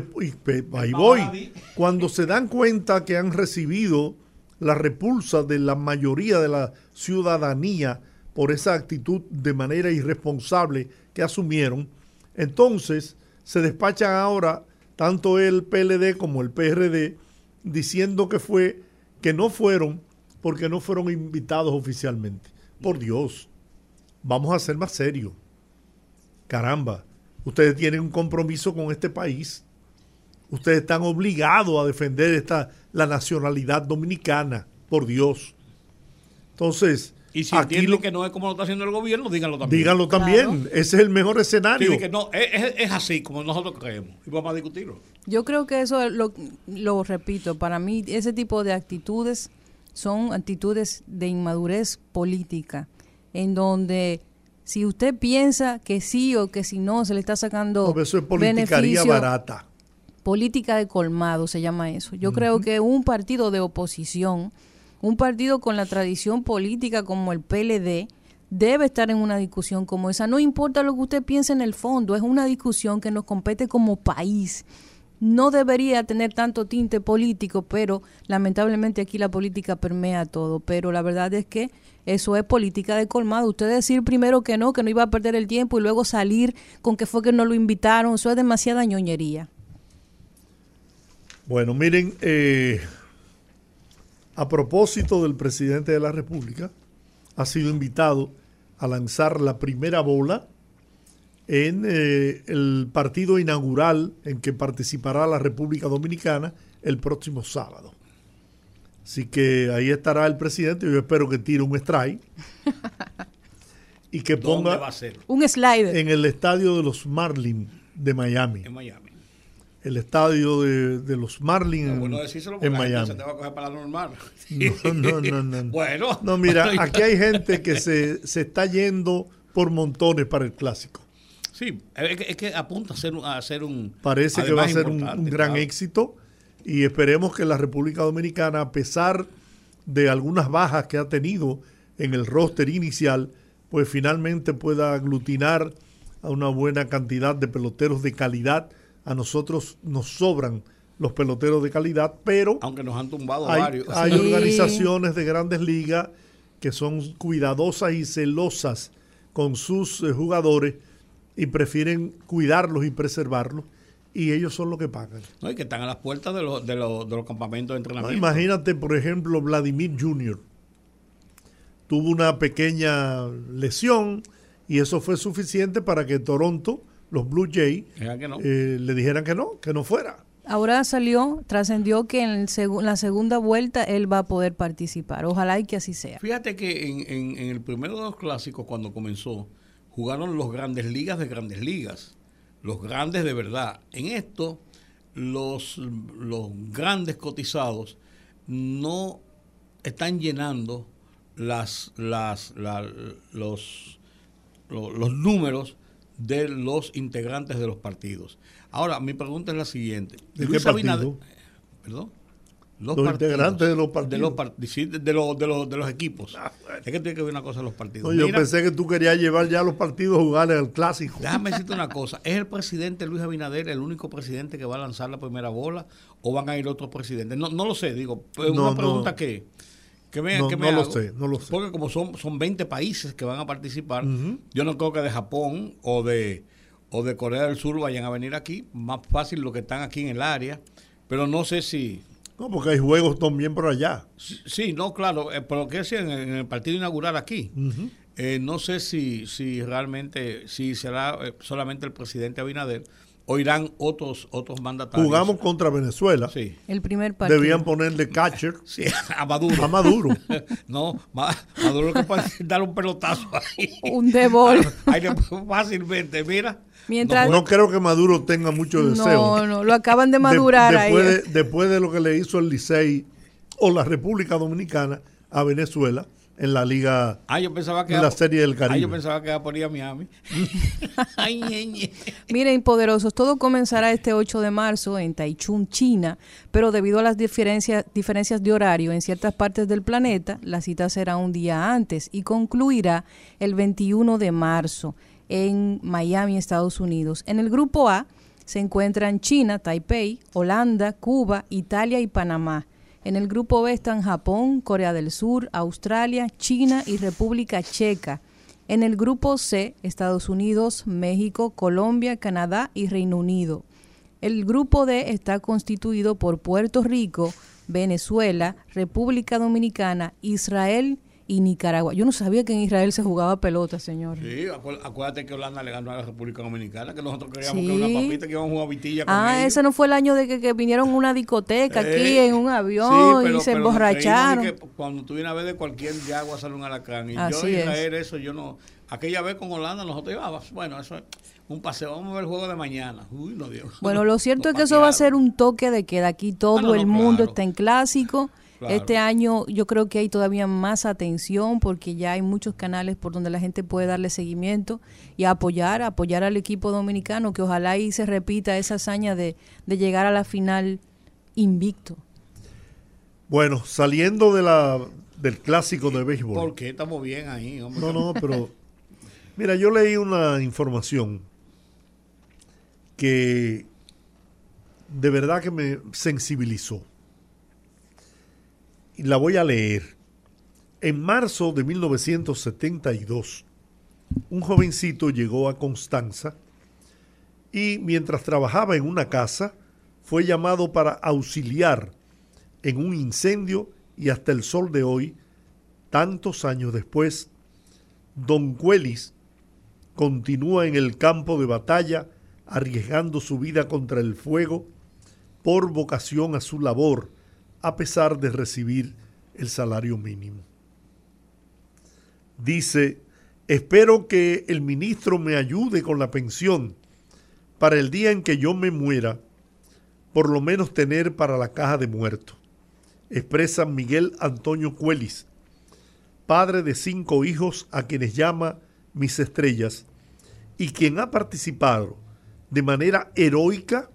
ahí voy. Cuando se dan cuenta que han recibido la repulsa de la mayoría de la ciudadanía por esa actitud de manera irresponsable que asumieron, entonces se despachan ahora tanto el PLD como el PRD diciendo que fue que no fueron porque no fueron invitados oficialmente. Por Dios, vamos a ser más serios. Caramba, ustedes tienen un compromiso con este país. Ustedes están obligados a defender esta la nacionalidad dominicana, por Dios. Entonces, Y si aquí entienden lo- que no es como lo está haciendo el gobierno, díganlo también. díganlo también. Ese es el mejor escenario. Sí, que no, es, es- es así como nosotros creemos. Y vamos a discutirlo. Yo creo que eso lo, lo repito, para mí ese tipo de actitudes son actitudes de inmadurez política, en donde si usted piensa que sí o que si no se le está sacando No, pero eso es politicaría barata. política de colmado se llama eso. Yo creo que un partido de oposición, un partido con la tradición política como el PLD, debe estar en una discusión como esa. No importa lo que usted piense en el fondo, es una discusión que nos compete como país. No debería tener tanto tinte político, pero lamentablemente aquí la política permea todo. Pero la verdad es que eso es política de colmado. Usted decir primero que no, que no iba a perder el tiempo y luego salir con que fue que no lo invitaron, eso es demasiada ñoñería. Bueno, miren, eh, a propósito del presidente de la República, ha sido invitado a lanzar la primera bola en eh, el partido inaugural en que participará la República Dominicana el próximo sábado. Así que ahí estará el presidente. Yo espero que tire un strike y que ¿Dónde ponga va a ser? Un slider. en el estadio de los Marlins de Miami. En Miami. El estadio de, de los Marlins en, bueno Miami. se te va a coger para la normal. No, no, no, no. no. Bueno. No, mira, aquí hay gente que se, se está yendo por montones para el clásico. Sí, es que, es que apunta a ser, un- a ser un... Parece que va a ser un, gran claro. éxito y esperemos que la República Dominicana, a pesar de algunas bajas que ha tenido en el roster inicial, pues finalmente pueda aglutinar a una buena cantidad de peloteros de calidad. A nosotros nos sobran los peloteros de calidad, pero Aunque nos han tumbado hay, varios. hay Sí. organizaciones de grandes ligas que son cuidadosas y celosas con sus eh, jugadores y prefieren cuidarlos y preservarlos y ellos son los que pagan. ¿no? Y que están a las puertas de los, de los, de los campamentos de ¿no? entrenamiento. Imagínate, por ejemplo, Vladimir Jr. tuvo una pequeña lesión y eso fue suficiente para que Toronto, los Blue Jays, no. eh, le dijeran que no, que no fuera. Ahora salió, trascendió que en la segunda vuelta él va a poder participar. Ojalá y que así sea. Fíjate que en, en- en el primero de los clásicos, cuando comenzó, jugaron los grandes ligas de grandes ligas. los grandes de verdad. En esto, los, los grandes cotizados no están llenando las, las, la- los, lo- los números de los integrantes de los partidos. Ahora, mi pregunta es la siguiente. ¿De Luis qué Abinader- partido? ¿Perdón? Los integrantes de los partidos. De los, par- sí, de, de los, de los, de los equipos. Es que tiene que ver una cosa los partidos. No, yo Mira, pensé que tú querías llevar ya los partidos a jugar al clásico. Déjame decirte una cosa. ¿Es el presidente Luis Abinader el único presidente que va a lanzar la primera bola o van a ir otros presidentes? No, no lo sé, digo. Es No, una no. pregunta que, que me, No, que me no lo hago. sé, no lo sé. Porque como son, son 20 países que van a participar, yo no creo que de Japón o de, o de Corea del Sur vayan a venir aquí. Más fácil los que están aquí en el área. Pero no sé si... No, porque hay juegos también por allá. Sí, no, claro, eh, pero que decía en, en el partido inaugural aquí. Eh, no sé si, si realmente, si será eh, solamente el presidente Abinader o irán otros otros mandatarios. Jugamos contra Venezuela. Sí. El primer partido. Debían ponerle catcher Sí, a Maduro. a Maduro. no, Ma- Maduro lo que puede es dar un pelotazo ahí. Un de bol. Ahí fácilmente, mira. Mientras- No creo que Maduro tenga mucho deseo. No, no, lo acaban de De- madurar después, ahí. de, después de lo que le hizo el Licey o la República Dominicana a Venezuela en la Liga, Ah, yo pensaba que en la Serie del Ah, yo Caribe. pensaba que iba a poner a Miami. Ay, ñe, ñe. Miren, poderosos, todo comenzará este 8 de marzo en Taichung, China, pero debido a las diferencias, diferencias de horario en ciertas partes del planeta, la cita será un día antes y concluirá el 21 de marzo en Miami, Estados Unidos. En el grupo A se encuentran China, Taipei, Holanda, Cuba, Italia y Panamá. En el grupo B están Japón, Corea del Sur, Australia, China y República Checa. En el grupo C, Estados Unidos, México, Colombia, Canadá y Reino Unido. El grupo D está constituido por Puerto Rico, Venezuela, República Dominicana, Israel y Nicaragua. Yo no sabía que en Israel se jugaba pelota, señor. Sí, acu- acuérdate que Holanda le ganó a la República Dominicana, que nosotros creíamos Sí. que era una papita que íbamos a jugar vitilla con Ah, ellos. ese no fue el año de que, que vinieron a una discoteca aquí Eh, en un sí, avión pero- y se pero emborracharon. que cuando tú vienes a ver de cualquier yagua sale un alacrán. Y yo Así es. Israel, eso yo no. Aquella vez con Holanda nosotros íbamos, bueno, eso es un paseo. Vamos a ver el juego de mañana. Uy, no Dios. Bueno, lo cierto es que eso va a ser un toque de queda. Aquí todo Ah, no, el no, mundo claro. está en clásico. Claro. Este año yo creo que hay todavía más atención porque ya hay muchos canales por donde la gente puede darle seguimiento y apoyar, apoyar al equipo dominicano, que ojalá y se repita esa hazaña de, de llegar a la final invicto. Bueno, saliendo de la, del clásico de béisbol. ¿Por qué estamos bien ahí? hombre? No, no, pero mira, yo leí una información que de verdad que me sensibilizó. La voy a leer. En marzo de 1972, un jovencito llegó a Constanza y mientras trabajaba en una casa, fue llamado para auxiliar en un incendio y hasta el sol de hoy, tantos años después, Don Cuelis continúa en el campo de batalla arriesgando su vida contra el fuego por vocación a su labor, a pesar de recibir el salario mínimo. Dice, espero que el ministro me ayude con la pensión para el día en que yo me muera, por lo menos tener para la caja de muertos. Expresa Miguel Antonio Cuelis, padre de cinco hijos a quienes llama mis estrellas y quien ha participado de manera heroica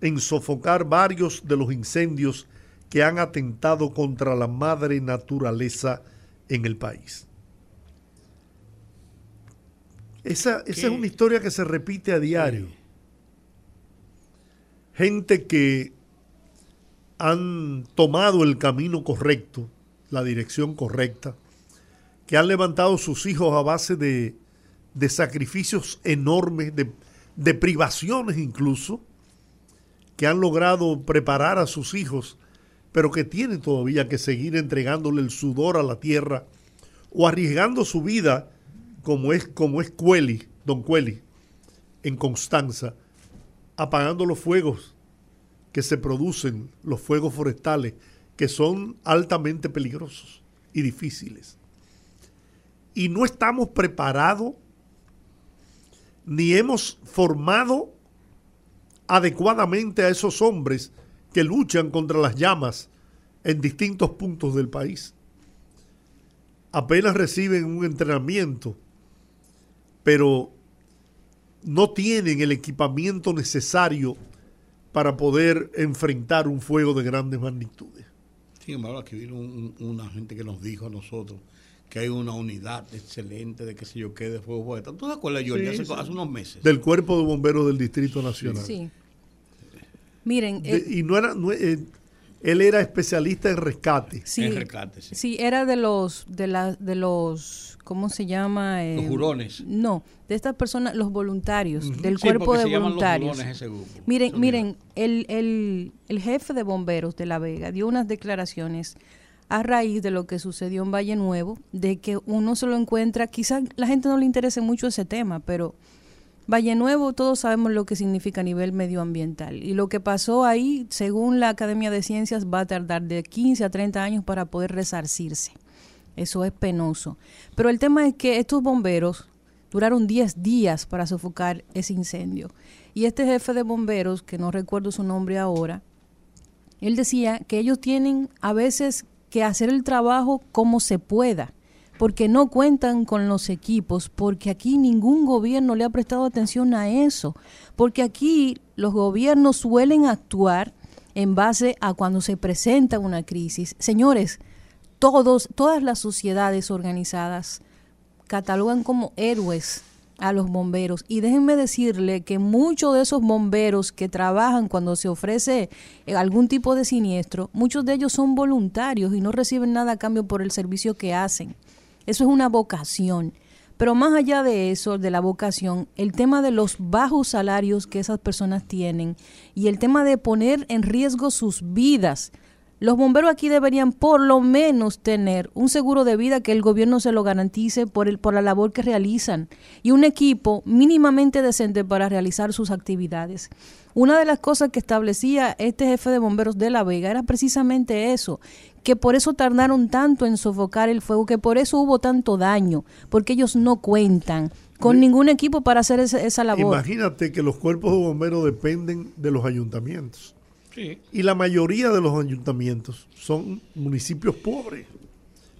en sofocar varios de los incendios que han atentado contra la madre naturaleza en el país. Esa, esa es una historia que se repite a diario. Gente que han tomado el camino correcto, la dirección correcta, que han levantado sus hijos a base de, de sacrificios enormes, de, de privaciones incluso, que han logrado preparar a sus hijos, pero que tienen todavía que seguir entregándole el sudor a la tierra o arriesgando su vida, como es, como es Cueli, don Cueli, en Constanza, apagando los fuegos que se producen, los fuegos forestales, que son altamente peligrosos y difíciles. Y no estamos preparados. ni hemos formado adecuadamente a esos hombres que luchan contra las llamas en distintos puntos del país. Apenas reciben un entrenamiento, pero no tienen el equipamiento necesario para poder enfrentar un fuego de grandes magnitudes. Sin embargo, aquí vino un- un- una gente que nos dijo a nosotros que hay una unidad excelente de que sé yo qué de fuego poeta. ¿Tú te acuerdas, Jordi? Sí, hace, sí. hace unos meses. Del Cuerpo de Bomberos del Distrito Nacional. Sí. Miren, De- eh, y no era, no, eh, él era especialista en rescate. sí, sí, era de los, de la, de los, ¿cómo se llama? Eh, Los jurones. No, de estas personas, los voluntarios, del Sí, cuerpo de se llaman los voluntarios. jurones ese grupo. Miren, miren, el, el, el jefe de bomberos de La Vega dio unas declaraciones a raíz de lo que sucedió en Valle Nuevo, de que uno se lo encuentra, quizás la gente no le interese mucho ese tema, pero Valle Nuevo todos sabemos lo que significa a nivel medioambiental. Y lo que pasó ahí, según la Academia de Ciencias, va a tardar de 15 a 30 años para poder resarcirse. Eso es penoso. Pero el tema es que estos bomberos duraron 10 días para sofocar ese incendio. Y este jefe de bomberos, que no recuerdo su nombre ahora, él decía que ellos tienen a veces que hacer el trabajo como se pueda, porque no cuentan con los equipos, porque aquí ningún gobierno le ha prestado atención a eso, porque aquí los gobiernos suelen actuar en base a cuando se presenta una crisis. Señores, todos, todas las sociedades organizadas catalogan como héroes a los bomberos. Y déjenme decirle que muchos de esos bomberos que trabajan cuando se ofrece eh, algún tipo de siniestro, muchos de ellos son voluntarios y no reciben nada a cambio por el servicio que hacen. Eso es una vocación. Pero más allá de eso, de la vocación, el tema de los bajos salarios que esas personas tienen y el tema de poner en riesgo sus vidas. Los bomberos aquí deberían por lo menos tener un seguro de vida que el gobierno se lo garantice por, el, por la labor que realizan y un equipo mínimamente decente para realizar sus actividades. Una de las cosas que establecía este jefe de bomberos de La Vega era precisamente eso, que por eso tardaron tanto en sofocar el fuego, que por eso hubo tanto daño, porque ellos no cuentan con ningún equipo para hacer esa, esa labor. Imagínate que los cuerpos de bomberos dependen de los ayuntamientos. Sí. Y la mayoría de los ayuntamientos son municipios pobres,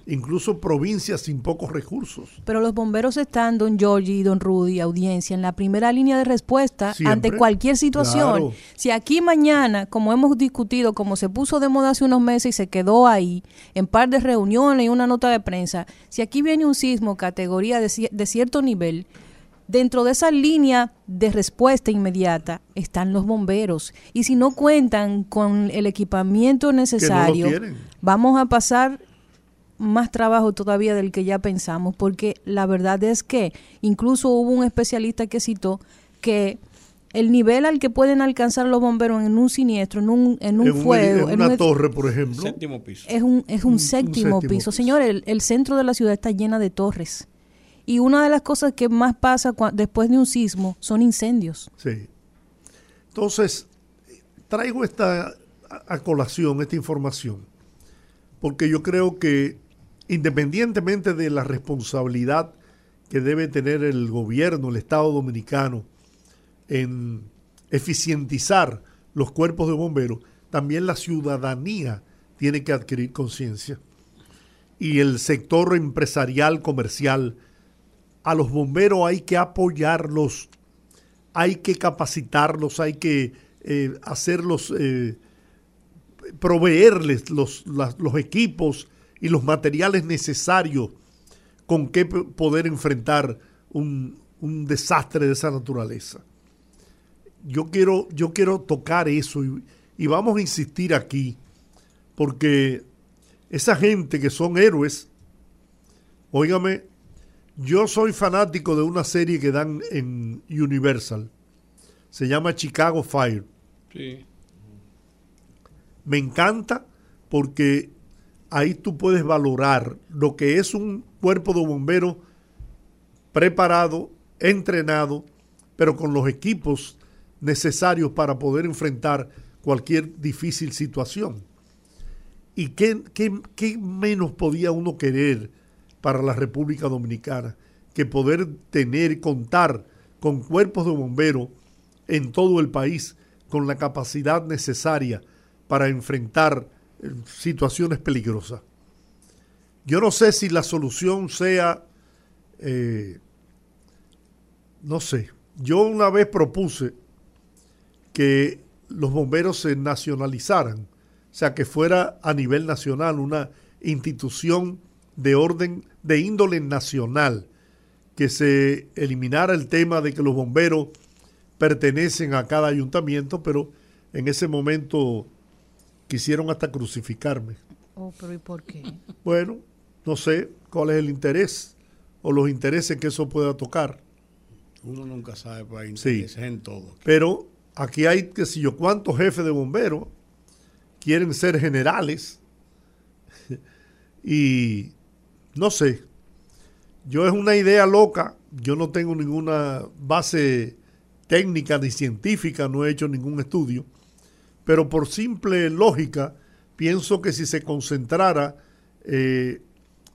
incluso provincias sin pocos recursos. Pero los bomberos están, don Giorgi y don Rudy, audiencia, en la primera línea de respuesta Siempre. ante cualquier situación. Claro. Si aquí mañana, como hemos discutido, como se puso de moda hace unos meses y se quedó ahí, en par de reuniones y una nota de prensa, si aquí viene un sismo categoría de, de cierto nivel, Dentro de esa línea de respuesta inmediata están los bomberos. Y si no cuentan con el equipamiento necesario, vamos a pasar más trabajo todavía del que ya pensamos, porque la verdad es que incluso hubo un especialista que citó que el nivel al que pueden alcanzar los bomberos en un siniestro, en un, en un en, un- fuego, en en una un- torre, por ejemplo. Séptimo piso. es un, es un, Un- un séptimo, séptimo piso. piso. Señores, el, el centro de la ciudad está llena de torres. Y una de las cosas que más pasa después de un sismo son incendios. Sí. Entonces, traigo esta a colación, esta información, porque yo creo que independientemente de la responsabilidad que debe tener el gobierno, el Estado dominicano, en eficientizar los cuerpos de bomberos, también la ciudadanía tiene que adquirir conciencia. Y el sector empresarial, comercial, a los bomberos hay que apoyarlos, hay que capacitarlos, hay que eh, hacerlos, eh, proveerles los, los equipos y los materiales necesarios con que poder enfrentar un, un desastre de esa naturaleza. Yo quiero, yo quiero tocar eso y, y vamos a insistir aquí, porque esa gente que son héroes, óigame, yo soy fanático de una serie que dan en Universal. Se llama Chicago Fire. Sí. Me encanta porque ahí tú puedes valorar lo que es un cuerpo de bomberos preparado, entrenado, pero con los equipos necesarios para poder enfrentar cualquier difícil situación. ¿Y qué, qué- qué menos podía uno querer para la República Dominicana que poder tener contar con con cuerpos de bomberos en todo el país, con la capacidad necesaria para enfrentar eh, situaciones peligrosas. Yo no sé si la solución sea, eh, no sé, yo una vez propuse que los bomberos se nacionalizaran, o sea, que fuera a nivel nacional una institución de orden de índole nacional, que se eliminara el tema de que los bomberos pertenecen a cada ayuntamiento, pero en ese momento quisieron hasta crucificarme. Oh, pero ¿y por qué? Bueno, no sé cuál es el interés o los intereses que eso pueda tocar. Uno nunca sabe, pues hay Sí. intereses en todo. Pero aquí hay, qué sé yo, cuántos jefes de bomberos quieren ser generales. y no sé, yo es una idea loca, yo no tengo ninguna base técnica ni científica, no he hecho ningún estudio, pero por simple lógica, pienso que si se concentrara eh,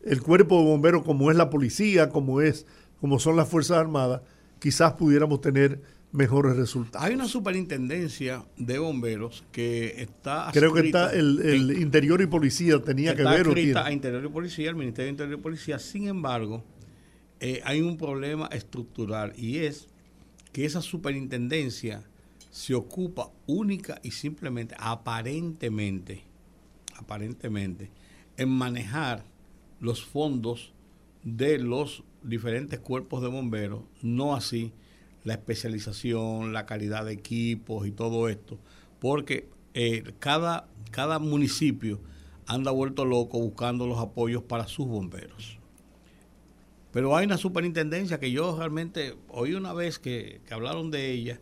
el cuerpo de bomberos como es la policía, como es, como son las Fuerzas Armadas, quizás pudiéramos tener mejores resultados. Hay una superintendencia de bomberos que está Creo que está el, el en- interior y policía tenía que está ver o adscrita tiene. a Interior y Policía, el Ministerio de Interior y Policía. Sin embargo, eh, hay un problema estructural y es que esa superintendencia se ocupa única y simplemente, aparentemente, aparentemente, en manejar los fondos de los diferentes cuerpos de bomberos, no así la especialización, la calidad de equipos y todo esto, porque eh, cada, cada municipio anda vuelto loco buscando los apoyos para sus bomberos. Pero hay una superintendencia que yo realmente oí una vez que, que hablaron de ella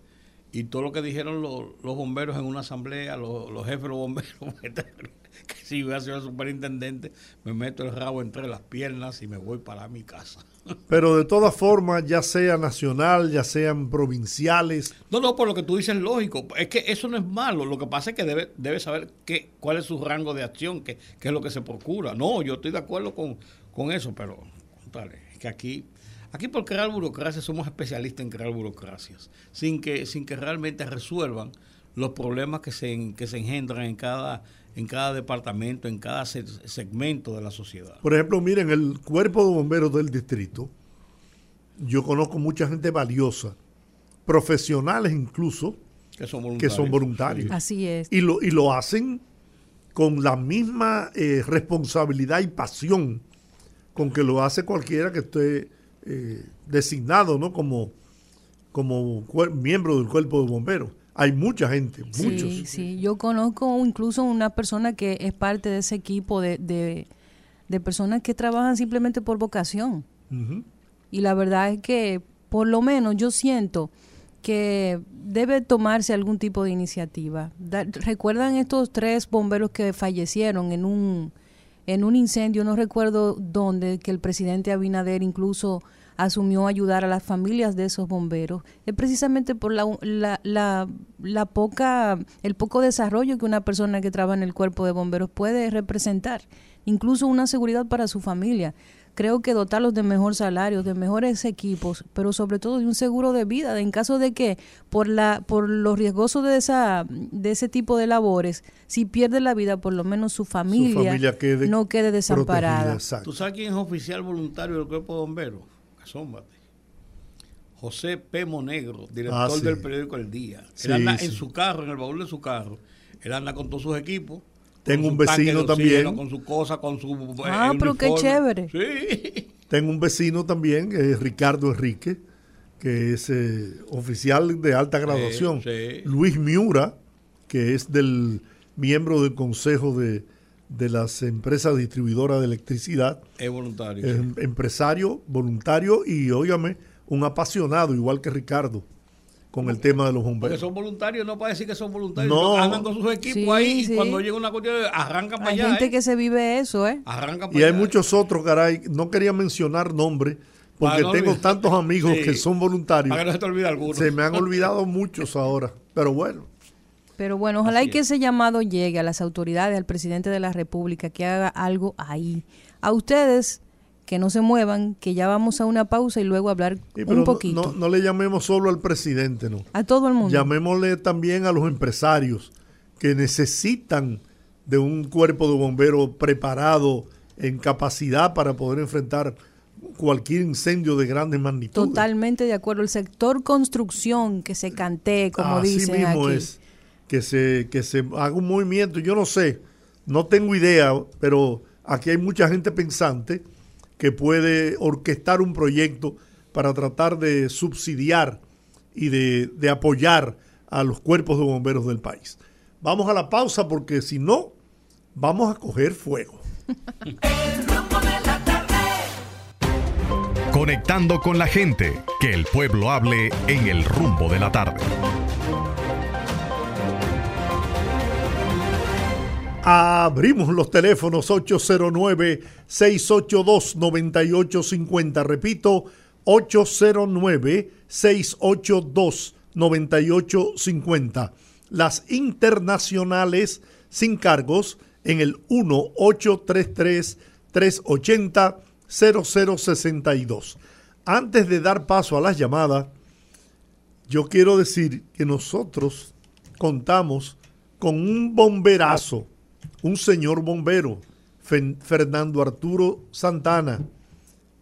y todo lo que dijeron los, bomberos en una asamblea, los, jefes de los bomberos, que si voy a ser superintendente, me meto el rabo entre las piernas y me voy para mi casa. Pero de todas formas, ya sea nacional, ya sean provinciales, No, no, por lo que tú dices es lógico. Es que eso no es malo. Lo que pasa es que debe, debe saber qué, cuál es su rango de acción, qué, qué es lo que se procura. No, yo estoy de acuerdo con, con eso, pero contale, es que aquí, aquí por crear burocracias somos especialistas en crear burocracias, sin que, sin que realmente resuelvan los problemas que se, que se engendran en cada, en cada departamento, en cada se- segmento de la sociedad. por ejemplo, miren, el cuerpo de bomberos del distrito, yo conozco mucha gente valiosa, profesionales incluso, Que son que voluntarios. son voluntarios. Así es. Y lo, y lo hacen con la misma eh, responsabilidad y pasión con que lo hace cualquiera que esté eh, designado ¿no? como, como miembro del cuerpo de bomberos. Hay mucha gente, muchos. Sí, sí. Yo conozco incluso una persona que es parte de ese equipo de, de, de personas que trabajan simplemente por vocación. Y la verdad es que, por lo menos, yo siento que debe tomarse algún tipo de iniciativa. Da- ¿Recuerdan estos tres bomberos que fallecieron en un, en un incendio? No recuerdo dónde, que el presidente Abinader incluso asumió ayudar a las familias de esos bomberos. Es precisamente por la, la, la, la poca, el poco desarrollo que una persona que trabaja en el cuerpo de bomberos puede representar, incluso una seguridad para su familia creo que dotarlos de mejor salario, de mejores equipos, pero sobre todo de un seguro de vida, en caso de que por la por lo riesgoso de esa de ese tipo de labores, si pierde la vida, por lo menos su familia, familia quede no quede desamparada. ¿Tú sabes quién es oficial voluntario del cuerpo de bomberos? Asómbate. José P. Monegro, director Ah, sí. del periódico El Día. Sí, él anda sí. en su carro, en el baúl de su carro. Él anda con todos sus equipos. Tengo un vecino oxígeno, también. Con su cosa, con su. eh, Ah, pero qué chévere. Sí. Tengo un vecino también, que es Ricardo Enrique, que es eh, oficial de alta graduación. sí. Luis Miura, que es del miembro del consejo de, de las empresas distribuidoras de electricidad. Es voluntario. Es sí. em- empresario, voluntario y, óigame, un apasionado, igual que Ricardo, con el tema de los Porque bomberos. son voluntarios, no para decir que son voluntarios. No. andan con sus equipos Sí, ahí sí. y cuando llega una cuestión, arrancan para Hay allá. gente ¿eh? que se vive eso, ¿eh? Arrancan Y para hay allá. muchos otros, caray, no quería mencionar nombres, porque no tengo olvidar. tantos amigos Sí. que son voluntarios. Para que no se te olvide alguno. Se me han olvidado muchos ahora, pero bueno. Pero bueno, ojalá Así y que es. ese llamado llegue a las autoridades, al presidente de la República, que haga algo ahí. A ustedes que no se muevan, que ya vamos a una pausa y luego hablar Sí, un no- poquito. No, no le llamemos solo al presidente, ¿no? a todo el mundo. Llamémosle también a los empresarios que necesitan de un cuerpo de bomberos preparado en capacidad para poder enfrentar cualquier incendio de grandes magnitudes. Totalmente de acuerdo. El sector construcción que se cantee, como Así dicen mismo aquí. es que se, que se haga un movimiento. Yo no sé, no tengo idea, pero aquí hay mucha gente pensante que puede orquestar un proyecto para tratar de subsidiar y de, de apoyar a los cuerpos de bomberos del país. Vamos a la pausa porque si no, vamos a coger fuego. Conectando con la gente, que el pueblo hable en el rumbo de la tarde. Abrimos los teléfonos 809-682-9850. Repito, 809-682-9850. Las internacionales sin cargos en el 1-833-380-0062. Antes de dar paso a las llamadas, yo quiero decir que nosotros contamos con un bomberazo, un señor bombero, Fernando Arturo Santana.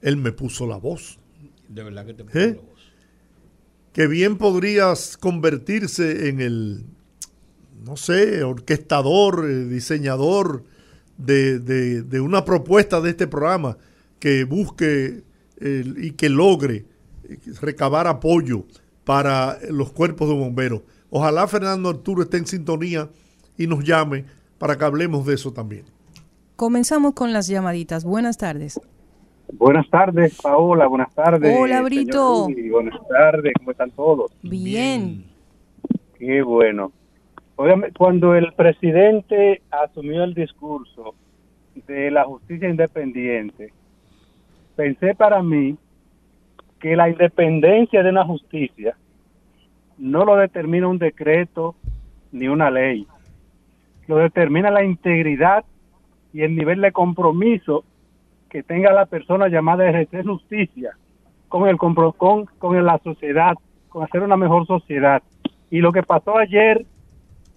Él me puso la voz. De verdad que te ¿Eh? Que bien podrías convertirse en el, no sé, orquestador, eh, diseñador de, de- de una propuesta de este programa que busque eh, y que logre eh, recabar apoyo para los cuerpos de bomberos. Ojalá Fernando Arturo esté en sintonía y nos llame para que hablemos de eso también. Comenzamos con las llamaditas. Buenas tardes. Buenas tardes, Paola. Buenas tardes. Hola, Brito. Rudy, Buenas tardes. ¿Cómo están todos? Bien. Qué bueno. Cuando el presidente asumió el discurso de la justicia independiente, pensé para mí que la independencia de una justicia no lo determina un decreto ni una ley. Lo determina la integridad y el nivel de compromiso que tenga la persona llamada a ejercer justicia con el compro- con, con la sociedad, con hacer una mejor sociedad. Y lo que pasó ayer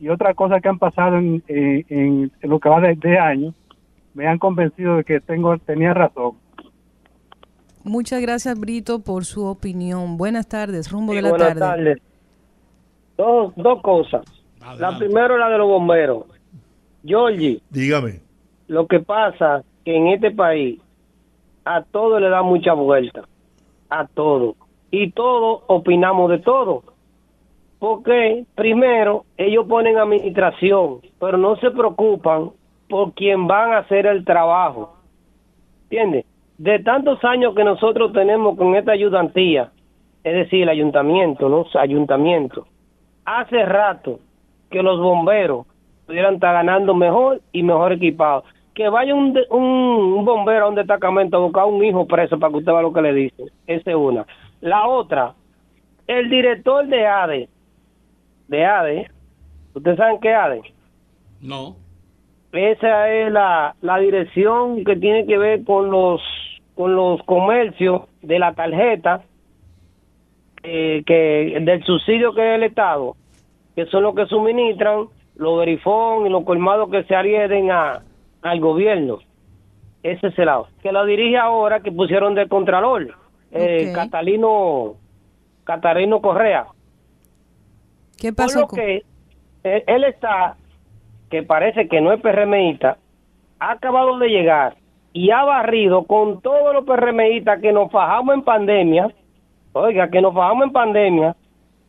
y otra cosa que han pasado en, en- en- en lo que va de, de año me han convencido de que tengo tenía razón. Muchas gracias, Brito, por su opinión. Buenas tardes, rumbo Sí, de la buenas tarde. tardes. Dos, dos cosas. La primera la de los bomberos. Georgie, Dígame. lo que pasa que en este país a todo le da mucha vuelta. A todo. Y todos opinamos de todo. Porque primero ellos ponen administración, pero no se preocupan por quien van a hacer el trabajo. ¿Entiendes? De tantos años que nosotros tenemos con esta ayudantía, es decir, el ayuntamiento, ¿no? Ayuntamiento. Hace rato que los bomberos pudieran estar ganando mejor y mejor equipados. Que vaya un, un, un bombero a un destacamento a buscar un hijo preso para que usted vea lo que le dicen. Esa es una. La otra, el director de ADE, de ADE, ¿ustedes saben qué es ADE? No. Esa es la, la dirección que tiene que ver con los con los comercios de la tarjeta eh, que del subsidio que es el Estado, que son los que suministran los verifón y los colmados que se adhieren a, al gobierno. Ese es el lado. Que lo dirige ahora que pusieron del Contralor, eh. Catalino, Catarino Correa. ¿Qué Por pasó lo con- que él, él está, que parece que no es PRMista, ha acabado de llegar y ha barrido con todos los PRMistas que nos fajamos en pandemia, oiga, que nos fajamos en pandemia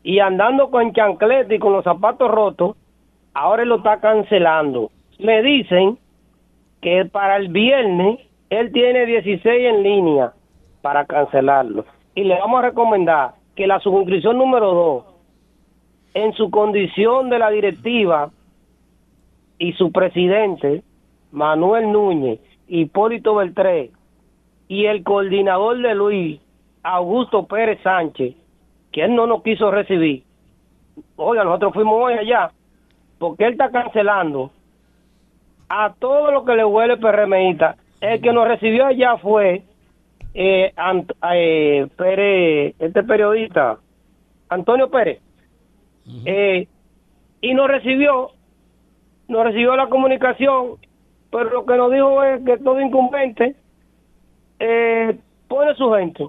y andando con chancleta y con los zapatos rotos, ahora lo está cancelando. Me dicen que para el viernes él tiene 16 en línea para cancelarlo. Y le vamos a recomendar que la suscripción número 2 en su condición de la directiva y su presidente, Manuel Núñez, Hipólito Beltré, y el coordinador de Luis, Augusto Pérez Sánchez, que él no nos quiso recibir. Oiga, nosotros fuimos hoy allá, porque él está cancelando a todo lo que le huele PRMista. El que nos recibió allá fue eh, Ant- eh, Pérez, este periodista, Antonio Pérez, eh, y nos recibió, nos recibió la comunicación, pero lo que nos dijo es que todo incumbente eh, pone su gente,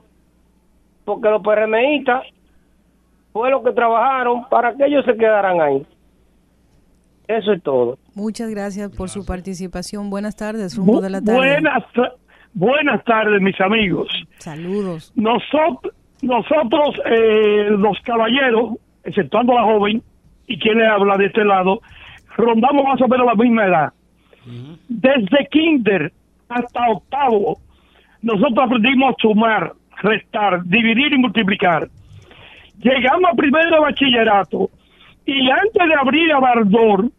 porque los PRMistas fue lo que trabajaron para que ellos se quedaran ahí. Eso es todo. Muchas gracias por su participación. Buenas tardes, rumbo de la tarde. Buenas, buenas tardes, mis amigos. Saludos. Nosotros, nosotros eh, los caballeros, exceptuando a la joven, y quien le habla de este lado, rondamos más o menos la misma edad. Desde kinder hasta octavo, nosotros aprendimos a sumar, restar, dividir y multiplicar. Llegamos a primero de bachillerato y antes de abrir a Bardor,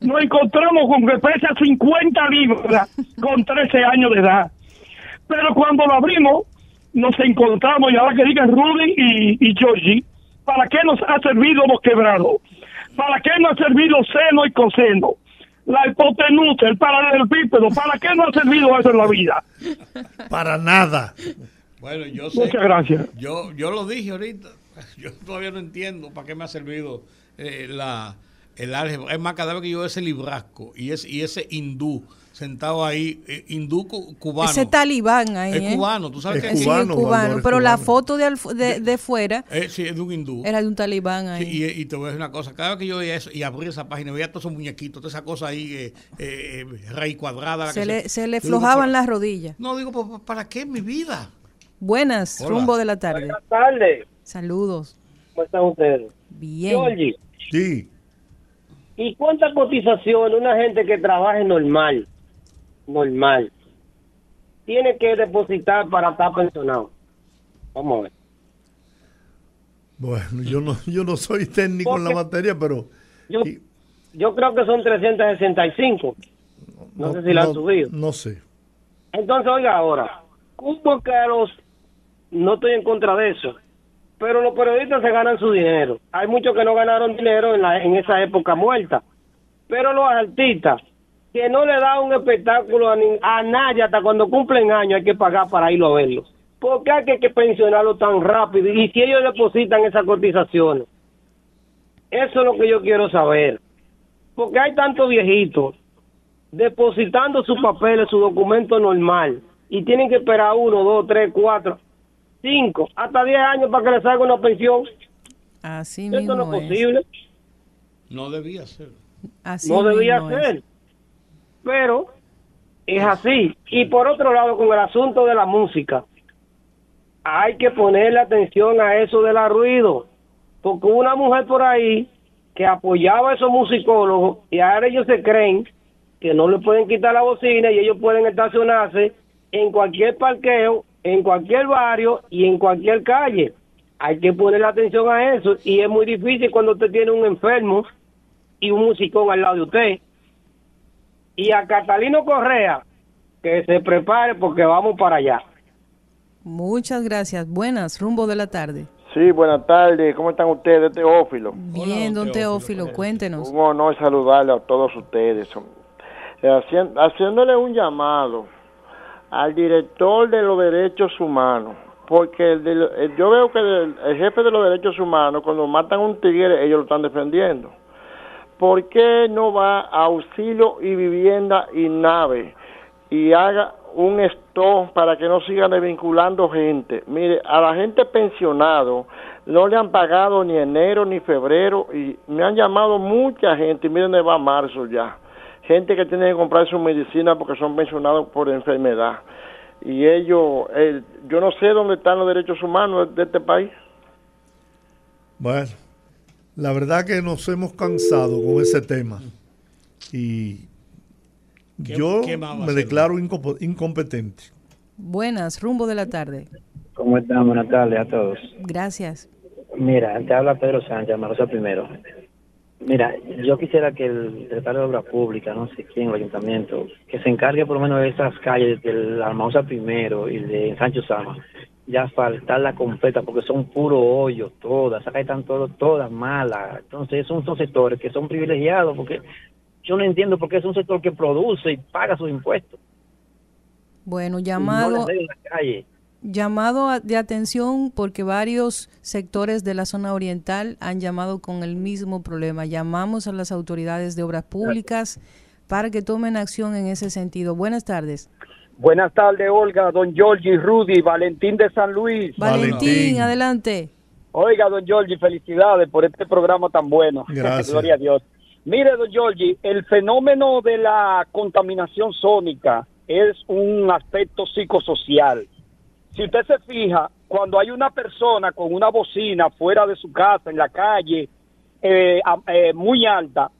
nos encontramos con que pesa 50 libras con 13 años de edad. Pero cuando lo abrimos, nos encontramos, y ahora que digan Rudy y, y Georgie, ¿para qué nos ha servido los quebrados? ¿Para qué nos ha servido seno y coseno? La hipotenusa, el paralelepípedo, ¿para qué no ha servido eso en la vida? Para nada. Bueno, yo sé. Muchas gracias. Yo, yo lo dije ahorita. Yo todavía no entiendo para qué me ha servido eh, la, el álgebra. Es más, cada vez que yo veo ese librasco y, ese y ese hindú sentado ahí, eh, hindú cu- cubano. Ese talibán ahí. Es ¿eh? cubano, tú sabes Es que Sí, cubano, es Pero la foto de, alf- de, de fuera Eh, sí, es de un hindú. era de un talibán ahí. Sí, y, y te voy a decir una cosa, cada vez que yo veía eso y abrí esa página, veía todos esos muñequitos, toda esa cosa ahí, eh, eh, eh, raíz cuadrada. la se, que le, se le digo, flojaban las rodillas. No, digo, ¿pa- pa- ¿para qué mi vida? Buenas, Hola. rumbo de la tarde. Buenas tardes. Saludos. ¿Cómo están ustedes? Bien. Georgie, Sí. ¿y cuánta cotización una gente que trabaje normal, normal, tiene que depositar para estar pensionado? Vamos a ver. Bueno, yo no, yo no soy técnico en la materia, pero Yo, yo creo que son 365. No, sé si la han subido. No sé. Entonces, oiga ahora, ¿cómo que los... No estoy en contra de eso, pero los periodistas se ganan su dinero. Hay muchos que no ganaron dinero en, la, en esa época muerta. Pero los artistas, que no le da un espectáculo a, nadie hasta cuando cumplen años, hay que pagar para irlo a verlos. ¿Por qué hay que, que pensionarlo tan rápido? Y si ellos depositan esas cotizaciones. Eso es lo que yo quiero saber. Porque hay tantos viejitos depositando sus papeles, su documento normal, y tienen que esperar uno, dos, tres, cuatro, cinco, hasta diez años para que les salga una pensión. Así Esto mismo no es es. posible, No debía ser. Así no debía es. ser. Pero es así. Y por otro lado, con el asunto de la música, hay que ponerle atención a eso del ruido, porque hubo una mujer por ahí que apoyaba a esos musicólogos y ahora ellos se creen que no le pueden quitar la bocina y ellos pueden estacionarse en cualquier parqueo, en cualquier barrio y en cualquier calle. Hay que ponerle atención a eso y es muy difícil cuando usted tiene un enfermo y un musicón al lado de usted. Y a Catalino Correa, que se prepare porque vamos para allá. Muchas gracias. Buenas, rumbo de la tarde. Sí, buenas tardes. ¿Cómo están ustedes, Teófilo? Bien, don Teófilo, cuéntenos. Un honor saludarle a todos ustedes. Haciéndole un llamado al director de los derechos humanos, porque el de yo veo que el, el jefe de los derechos humanos, cuando matan a un tigre, ellos lo están defendiendo. ¿Por qué no va a auxilio y vivienda y nave y haga un stop para que no sigan desvinculando gente? Mire, a la gente pensionado no le han pagado ni enero ni febrero y me han llamado mucha gente y miren, va marzo ya. Gente que tiene que comprar su medicina porque son pensionados por enfermedad. Y ellos, eh, yo no sé dónde están los derechos humanos de este país. Bueno, la verdad que nos hemos cansado con ese tema. Y ¿Qué- yo qué me hacer? declaro incompetente. Buenas, rumbo de la tarde. ¿Cómo están? Buenas tardes a todos. Gracias. Mira, te habla Pedro Sánchez, Marosa primero. Mira, yo quisiera que el secretario de Obras Públicas, no sé quién, el ayuntamiento, que se encargue por lo menos de esas calles del Almauza primero y de Sancho Sama, ya faltarla completa porque son puro hoyos todas, acá están todas, todas malas. Entonces, esos son sectores que son privilegiados porque yo no entiendo por qué es un sector que produce y paga sus impuestos. Bueno, llamado, No la calle. Llamado a- de atención porque varios sectores de la zona oriental han llamado con el mismo problema. Llamamos a las autoridades de obras públicas para que tomen acción en ese sentido. Buenas tardes. Buenas tardes, Olga, don Giorgi, Rudy, Valentín de San Luis. Valentín, adelante. Oiga, don Giorgi, felicidades por este programa tan bueno. Gracias. Gloria a Dios. Mire, don Giorgi, el fenómeno de la contaminación sónica es un aspecto psicosocial. Si usted se fija, cuando hay una persona con una bocina fuera de su casa, en la calle, eh, eh, muy alta,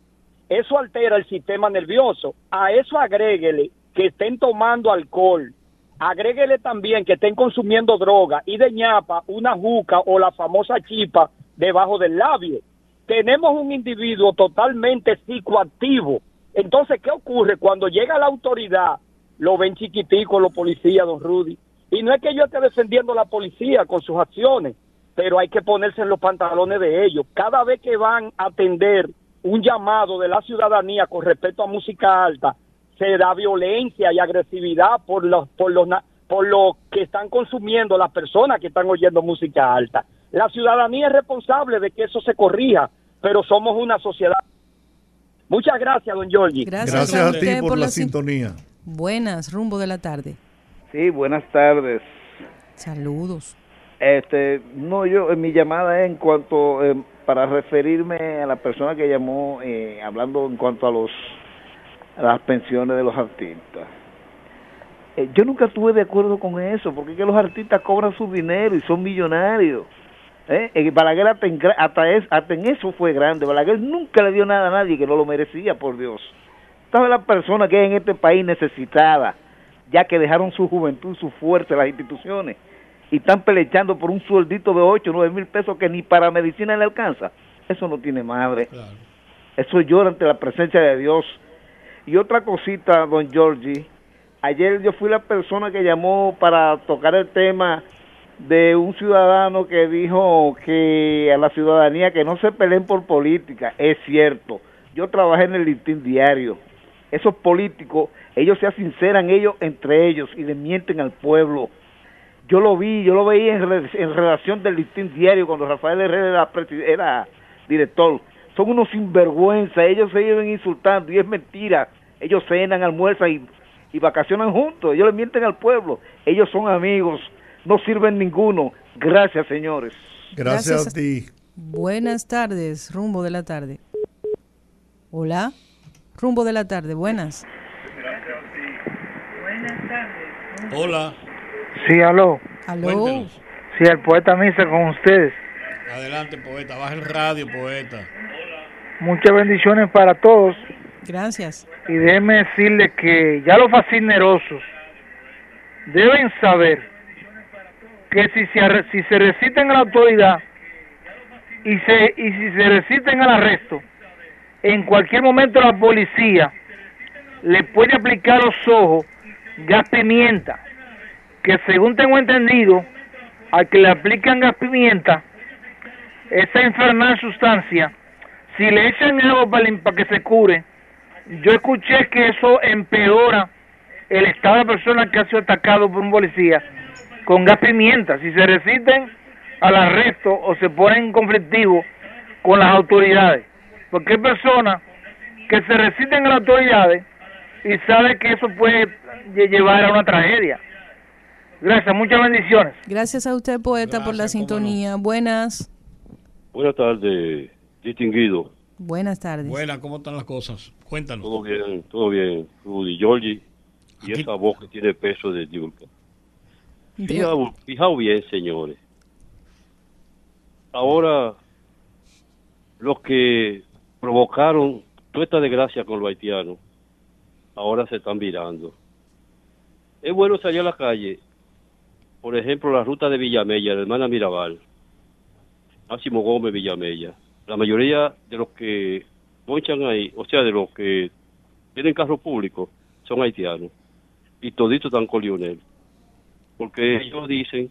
eso altera el sistema nervioso. A eso agréguele que estén tomando alcohol, agréguele también que estén consumiendo droga y de ñapa una juca o la famosa chipa debajo del labio. Tenemos un individuo totalmente psicoactivo. Entonces, ¿qué ocurre cuando llega la autoridad? Lo ven chiquitico los policías, don Rudy. Y no es que yo esté defendiendo a la policía con sus acciones, pero hay que ponerse en los pantalones de ellos. Cada vez que van a atender un llamado de la ciudadanía con respecto a música alta, se da violencia y agresividad por los por los na- por lo que están consumiendo las personas que están oyendo música alta. La ciudadanía es responsable de que eso se corrija, pero somos una sociedad. Muchas gracias, don Giorgi. Gracias, a ti por, la sin- sintonía. Buenas, rumbo de la tarde. Sí, buenas tardes. Saludos. Este, no, yo, eh, mi llamada es en cuanto, eh, para referirme a la persona que llamó, eh, hablando en cuanto a los, a las pensiones de los artistas. Eh, yo nunca estuve de acuerdo con eso, porque es que los artistas cobran su dinero y son millonarios. ¿eh? Balaguer hasta en, hasta, es- hasta en eso fue grande. Balaguer nunca le dio nada a nadie que no lo merecía, por Dios. Todas las personas que en este país necesitadas, ya que dejaron su juventud, su fuerza, las instituciones, y están pelechando por un sueldito de 8, 9 mil pesos que ni para medicina le alcanza. Eso no tiene madre. Eso llora ante la presencia de Dios. Y otra cosita, don Giorgi, ayer yo fui la persona que llamó para tocar el tema de un ciudadano que dijo que a la ciudadanía que no se peleen por política. Es cierto. Yo trabajé en el listín diario. Esos políticos, ellos se sinceran ellos entre ellos y le mienten al pueblo. Yo lo vi, yo lo veía en, re- en relación del listín diario cuando Rafael Herrera era, director. Son unos sinvergüenza, ellos se viven insultando y es mentira. Ellos cenan, almuerzan y, y vacacionan juntos. Ellos le mienten al pueblo. Ellos son amigos, no sirven ninguno. Gracias, señores. Gracias, a ti. Buenas tardes, rumbo de la tarde. Hola. Rumbo de la tarde, buenas. Hola. Sí, aló. Aló. Sí, el poeta Misa con ustedes. Adelante, poeta. Baja el radio, poeta. Muchas bendiciones para todos. Gracias. Y déjenme decirles que ya los fascinerosos deben saber que si se, arre- si se resisten a la autoridad y, se, y si se resisten al arresto, en cualquier momento la policía le puede aplicar los ojos gas pimienta, que según tengo entendido, al que le aplican gas pimienta, esa infernal sustancia, si le echan agua para, para que se cure, yo escuché que eso empeora el estado de persona que ha sido atacado por un policía con gas pimienta. Si se resisten al arresto o se ponen conflictivos con las autoridades. Porque hay personas que se resisten a las autoridades y saben que eso puede lle- llevar a una tragedia. Gracias, muchas bendiciones. Gracias a usted, poeta, por la sintonía. Buenas. Buenas tardes, distinguido. Buenas tardes. Buena, ¿cómo están las cosas? Cuéntanos. Todo bien, todo bien, Rudy, Georgie. Y esa voz que tiene peso de Diulca. Fijaos, fijaos bien, señores. Ahora, los que provocaron toda esta desgracia con los haitianos, ahora se están virando. Es bueno salir a la calle, por ejemplo, la ruta de Villamella, la hermana Mirabal, Máximo Gómez Villamella. La mayoría de los que ponchan ahí, o sea, de los que tienen carro público, son haitianos. Y toditos están con Lionel. Porque ellos dicen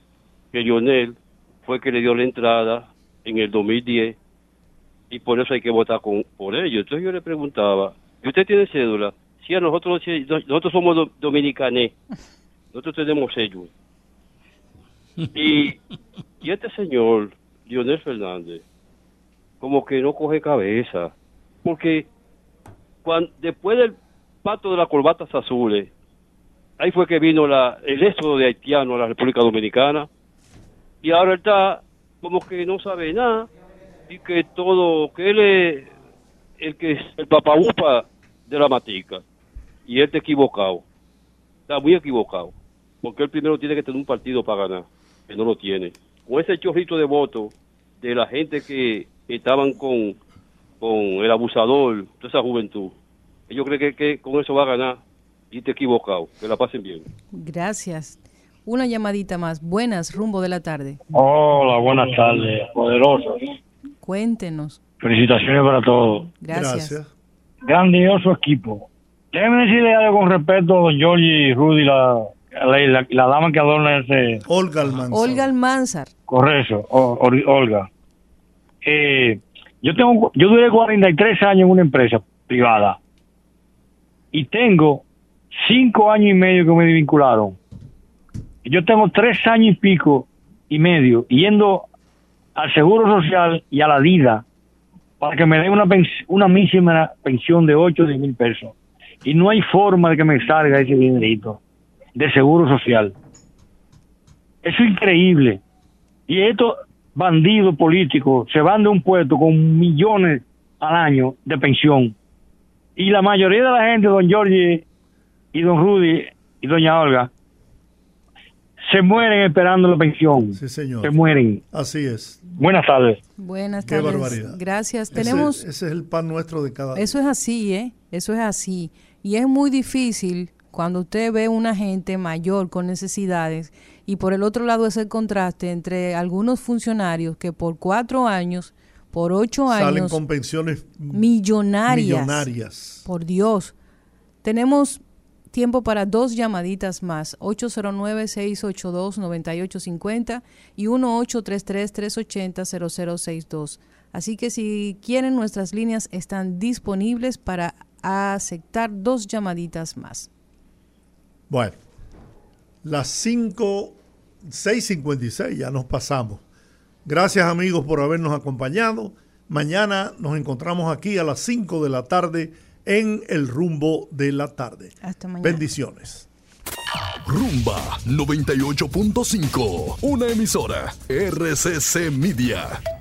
que Lionel fue que le dio la entrada en el 2010 y por eso hay que votar con, por ellos. Entonces yo le preguntaba, ¿y usted tiene cédula? Sí, a nosotros, nosotros somos do- dominicanes. Nosotros tenemos sello. Y, y este señor, Lionel Fernández, como que no coge cabeza. Porque cuando, después del pato de las corbatas azules, ahí fue que vino la, el éxodo de haitianos a la República Dominicana. Y ahora está como que no sabe nada y que todo, que él es el que es el papaúpa de la matica. Y él está equivocado. Está muy equivocado. Porque él primero tiene que tener un partido para ganar, que no lo tiene. Con ese chorrito de votos de la gente que estaban con, con el abusador, toda esa juventud. Yo creo que, que con eso va a ganar y te equivocado. Que la pasen bien. Gracias. Una llamadita más. Buenas, rumbo de la tarde. Hola, buenas tardes, poderosos. Cuéntenos. Felicitaciones para todos. Gracias. Grandioso equipo. Déjenme decirle algo con respecto a don Giorgi y Rudy, la, la, la- la dama que adorna ese... Olga Almanzar. Olga Almanzar. Correcto, O- Or- Olga. Eh, yo tengo, yo duré 43 años en una empresa privada y tengo cinco años y medio que me vincularon. Yo tengo tres años y pico y medio yendo al Seguro Social y a la vida para que me den una, pens- una mísima pensión de 8 o 10 mil pesos. Y no hay forma de que me salga ese dinerito de Seguro Social. Eso es increíble. Y estos bandidos políticos se van de un puesto con millones al año de pensión. Y la mayoría de la gente, don Giorgi y don Rudy y doña Olga, se mueren esperando la pensión. Sí, señor. Se mueren. Así es. Buenas tardes. Buenas Qué tardes. barbaridad. Gracias. Ese- Tenemos Ese, es el pan nuestro de cada Eso es así, ¿eh? Eso es así. Y es muy difícil cuando usted ve una gente mayor con necesidades y por el otro lado ese contraste entre algunos funcionarios que por cuatro años, por ocho Salen años, con pensiones millonarias. millonarias. Por Dios. Tenemos tiempo para dos llamaditas más. 809-682-9850 y 1833-380-0062. Así que si quieren, nuestras líneas están disponibles para aceptar dos llamaditas más. Bueno, las 5, 6.56 ya nos pasamos. Gracias amigos por habernos acompañado. Mañana nos encontramos aquí a las 5 de la tarde en el rumbo de la tarde. Hasta mañana. Bendiciones. Rumba 98.5, una emisora RCC Media.